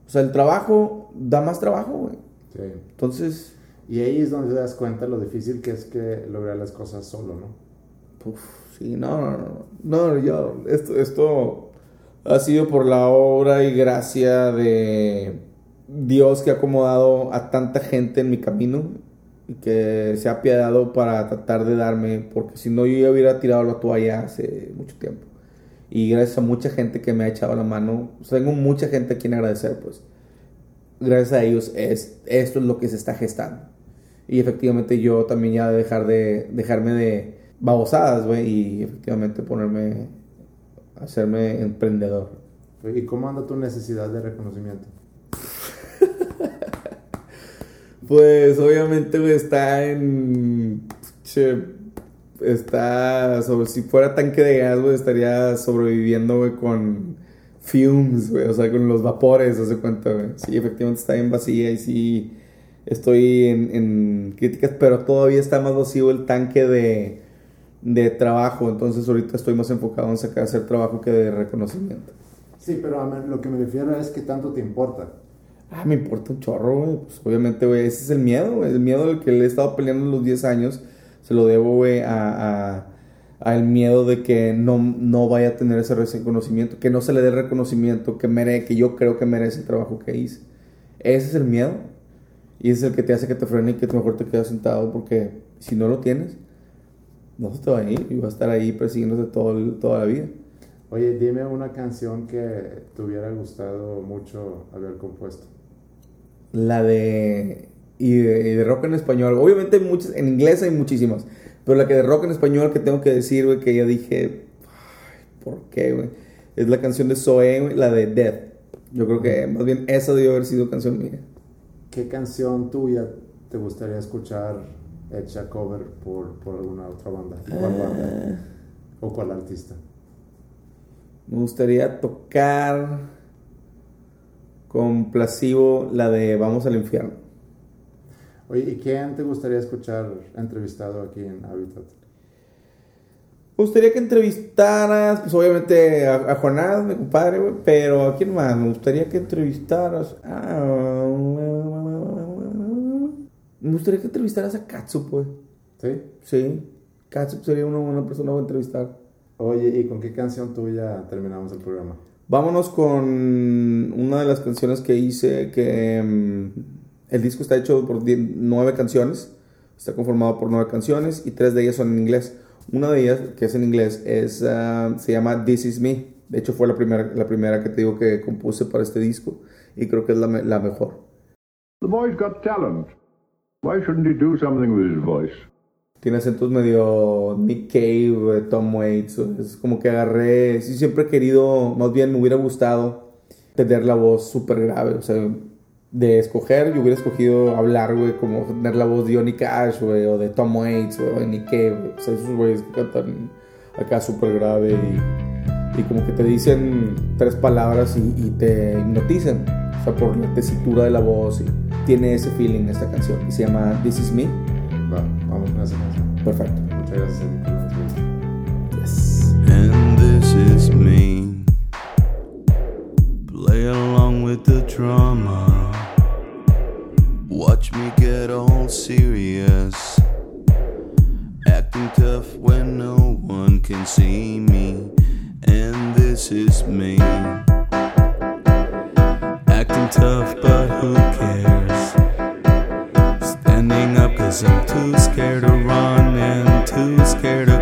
Speaker 2: O sea, el trabajo da más trabajo, güey.
Speaker 3: Sí.
Speaker 2: Entonces,
Speaker 3: Y ahí es donde te das cuenta lo difícil que es que lograr las cosas solo, ¿no?
Speaker 2: Uf, sí, no, no, no, no, yo, esto, esto ha sido por la obra y gracia de Dios que ha acomodado a tanta gente en mi camino y que se ha apiadado para tratar de darme, porque si no yo ya hubiera tirado la toalla hace mucho tiempo. Y gracias a mucha gente que me ha echado la mano, o sea, tengo mucha gente a quien agradecer, pues. Gracias a ellos es, esto es lo que se está gestando. Y efectivamente yo también ya de dejar de dejarme de babosadas, güey, y efectivamente ponerme hacerme emprendedor.
Speaker 3: ¿Y cómo anda tu necesidad de reconocimiento?
Speaker 2: Pues obviamente, güey, está en che, está sobre si fuera tanque de gas, güey, estaría sobreviviendo, güey, con fumes, güey, o sea, con los vapores, hace cuenta, güey. Sí, efectivamente está bien vacía y sí estoy en, en críticas, pero todavía está más vacío el tanque de, de trabajo. Entonces ahorita estoy más enfocado en sacar, hacer trabajo que de reconocimiento.
Speaker 3: Sí, pero a lo que me refiero es que tanto te importa.
Speaker 2: Ah, me importa un chorro, güey. Pues obviamente, güey, ese es el miedo, güey. El miedo del que le he estado peleando los 10 años, se lo debo, güey, a, a- al miedo de que no, no vaya a tener ese reconocimiento, que no se le dé el reconocimiento que, mere, que yo creo que merece el trabajo que hice. Ese es el miedo. Y ese es el que te hace que te frene y que mejor te quedas sentado, porque si no lo tienes, no se te va a ir y va a estar ahí persiguiéndote todo toda la vida.
Speaker 3: Oye, dime una canción que te hubiera gustado mucho haber compuesto.
Speaker 2: La de. Y de, y de rock en español. Obviamente, muchas. En inglés hay muchísimas. Pero la que de rock en español que tengo que decir, güey, que yo dije. "Ay, ¿Por qué, güey? Es la canción de Zoe, güey, la de Death. Yo creo que más bien esa debió haber sido canción mía.
Speaker 3: ¿Qué canción tuya te gustaría escuchar hecha cover por, por alguna otra banda? ¿Cuál banda? ¿O cuál artista?
Speaker 2: Me gustaría tocar con Placebo la de Vamos al infierno.
Speaker 3: Oye, ¿y quién te gustaría escuchar entrevistado aquí en Habitat?
Speaker 2: Me gustaría que entrevistaras, pues obviamente a, a Jonás, mi compadre, pero ¿a quién más? Me gustaría que entrevistaras a... Me gustaría que entrevistaras a Katsup, güey.
Speaker 3: ¿Sí?
Speaker 2: Sí, Katsup sería una buena persona para entrevistar.
Speaker 3: Oye, ¿y con qué canción tuya terminamos el programa?
Speaker 2: Vámonos con una de las canciones que hice, que mm, el disco está hecho por nueve canciones, está conformado por nueve canciones y tres de ellas son en inglés. Una de ellas, que es en inglés, es, ah, se llama This Is Me. De hecho fue la primera, la primera que te digo que compuse para este disco y creo que es la, la mejor.
Speaker 4: The boy's got talent. Why shouldn't he do something with his voice?
Speaker 2: Tiene acentos medio Nick Cave, eh, Tom Waits. Es como que agarré. Sí, siempre he querido, más bien me hubiera gustado tener la voz súper grave. O sea, de escoger, yo hubiera escogido hablar, güey, como tener la voz de Johnny Cash, güey, o de Tom Waits, güey, o de Nick Cave. güey. O sea, esos güeyes que cantan acá súper grave y, y como que te dicen tres palabras y, y te hipnotizan. O sea, por la tesitura de la voz. Y tiene ese feeling esta canción que se llama This Is Me.
Speaker 3: Va, vamos con esa canción.
Speaker 2: Perfecto.
Speaker 3: Muchas gracias Eddie, por la entrevista.
Speaker 2: Yes.
Speaker 5: And this is me. Play along with the drama. Watch me get all serious. Acting tough when no one can see me. And this is me. Acting tough, but who cares? Standing up cause I'm too scared to run and too scared to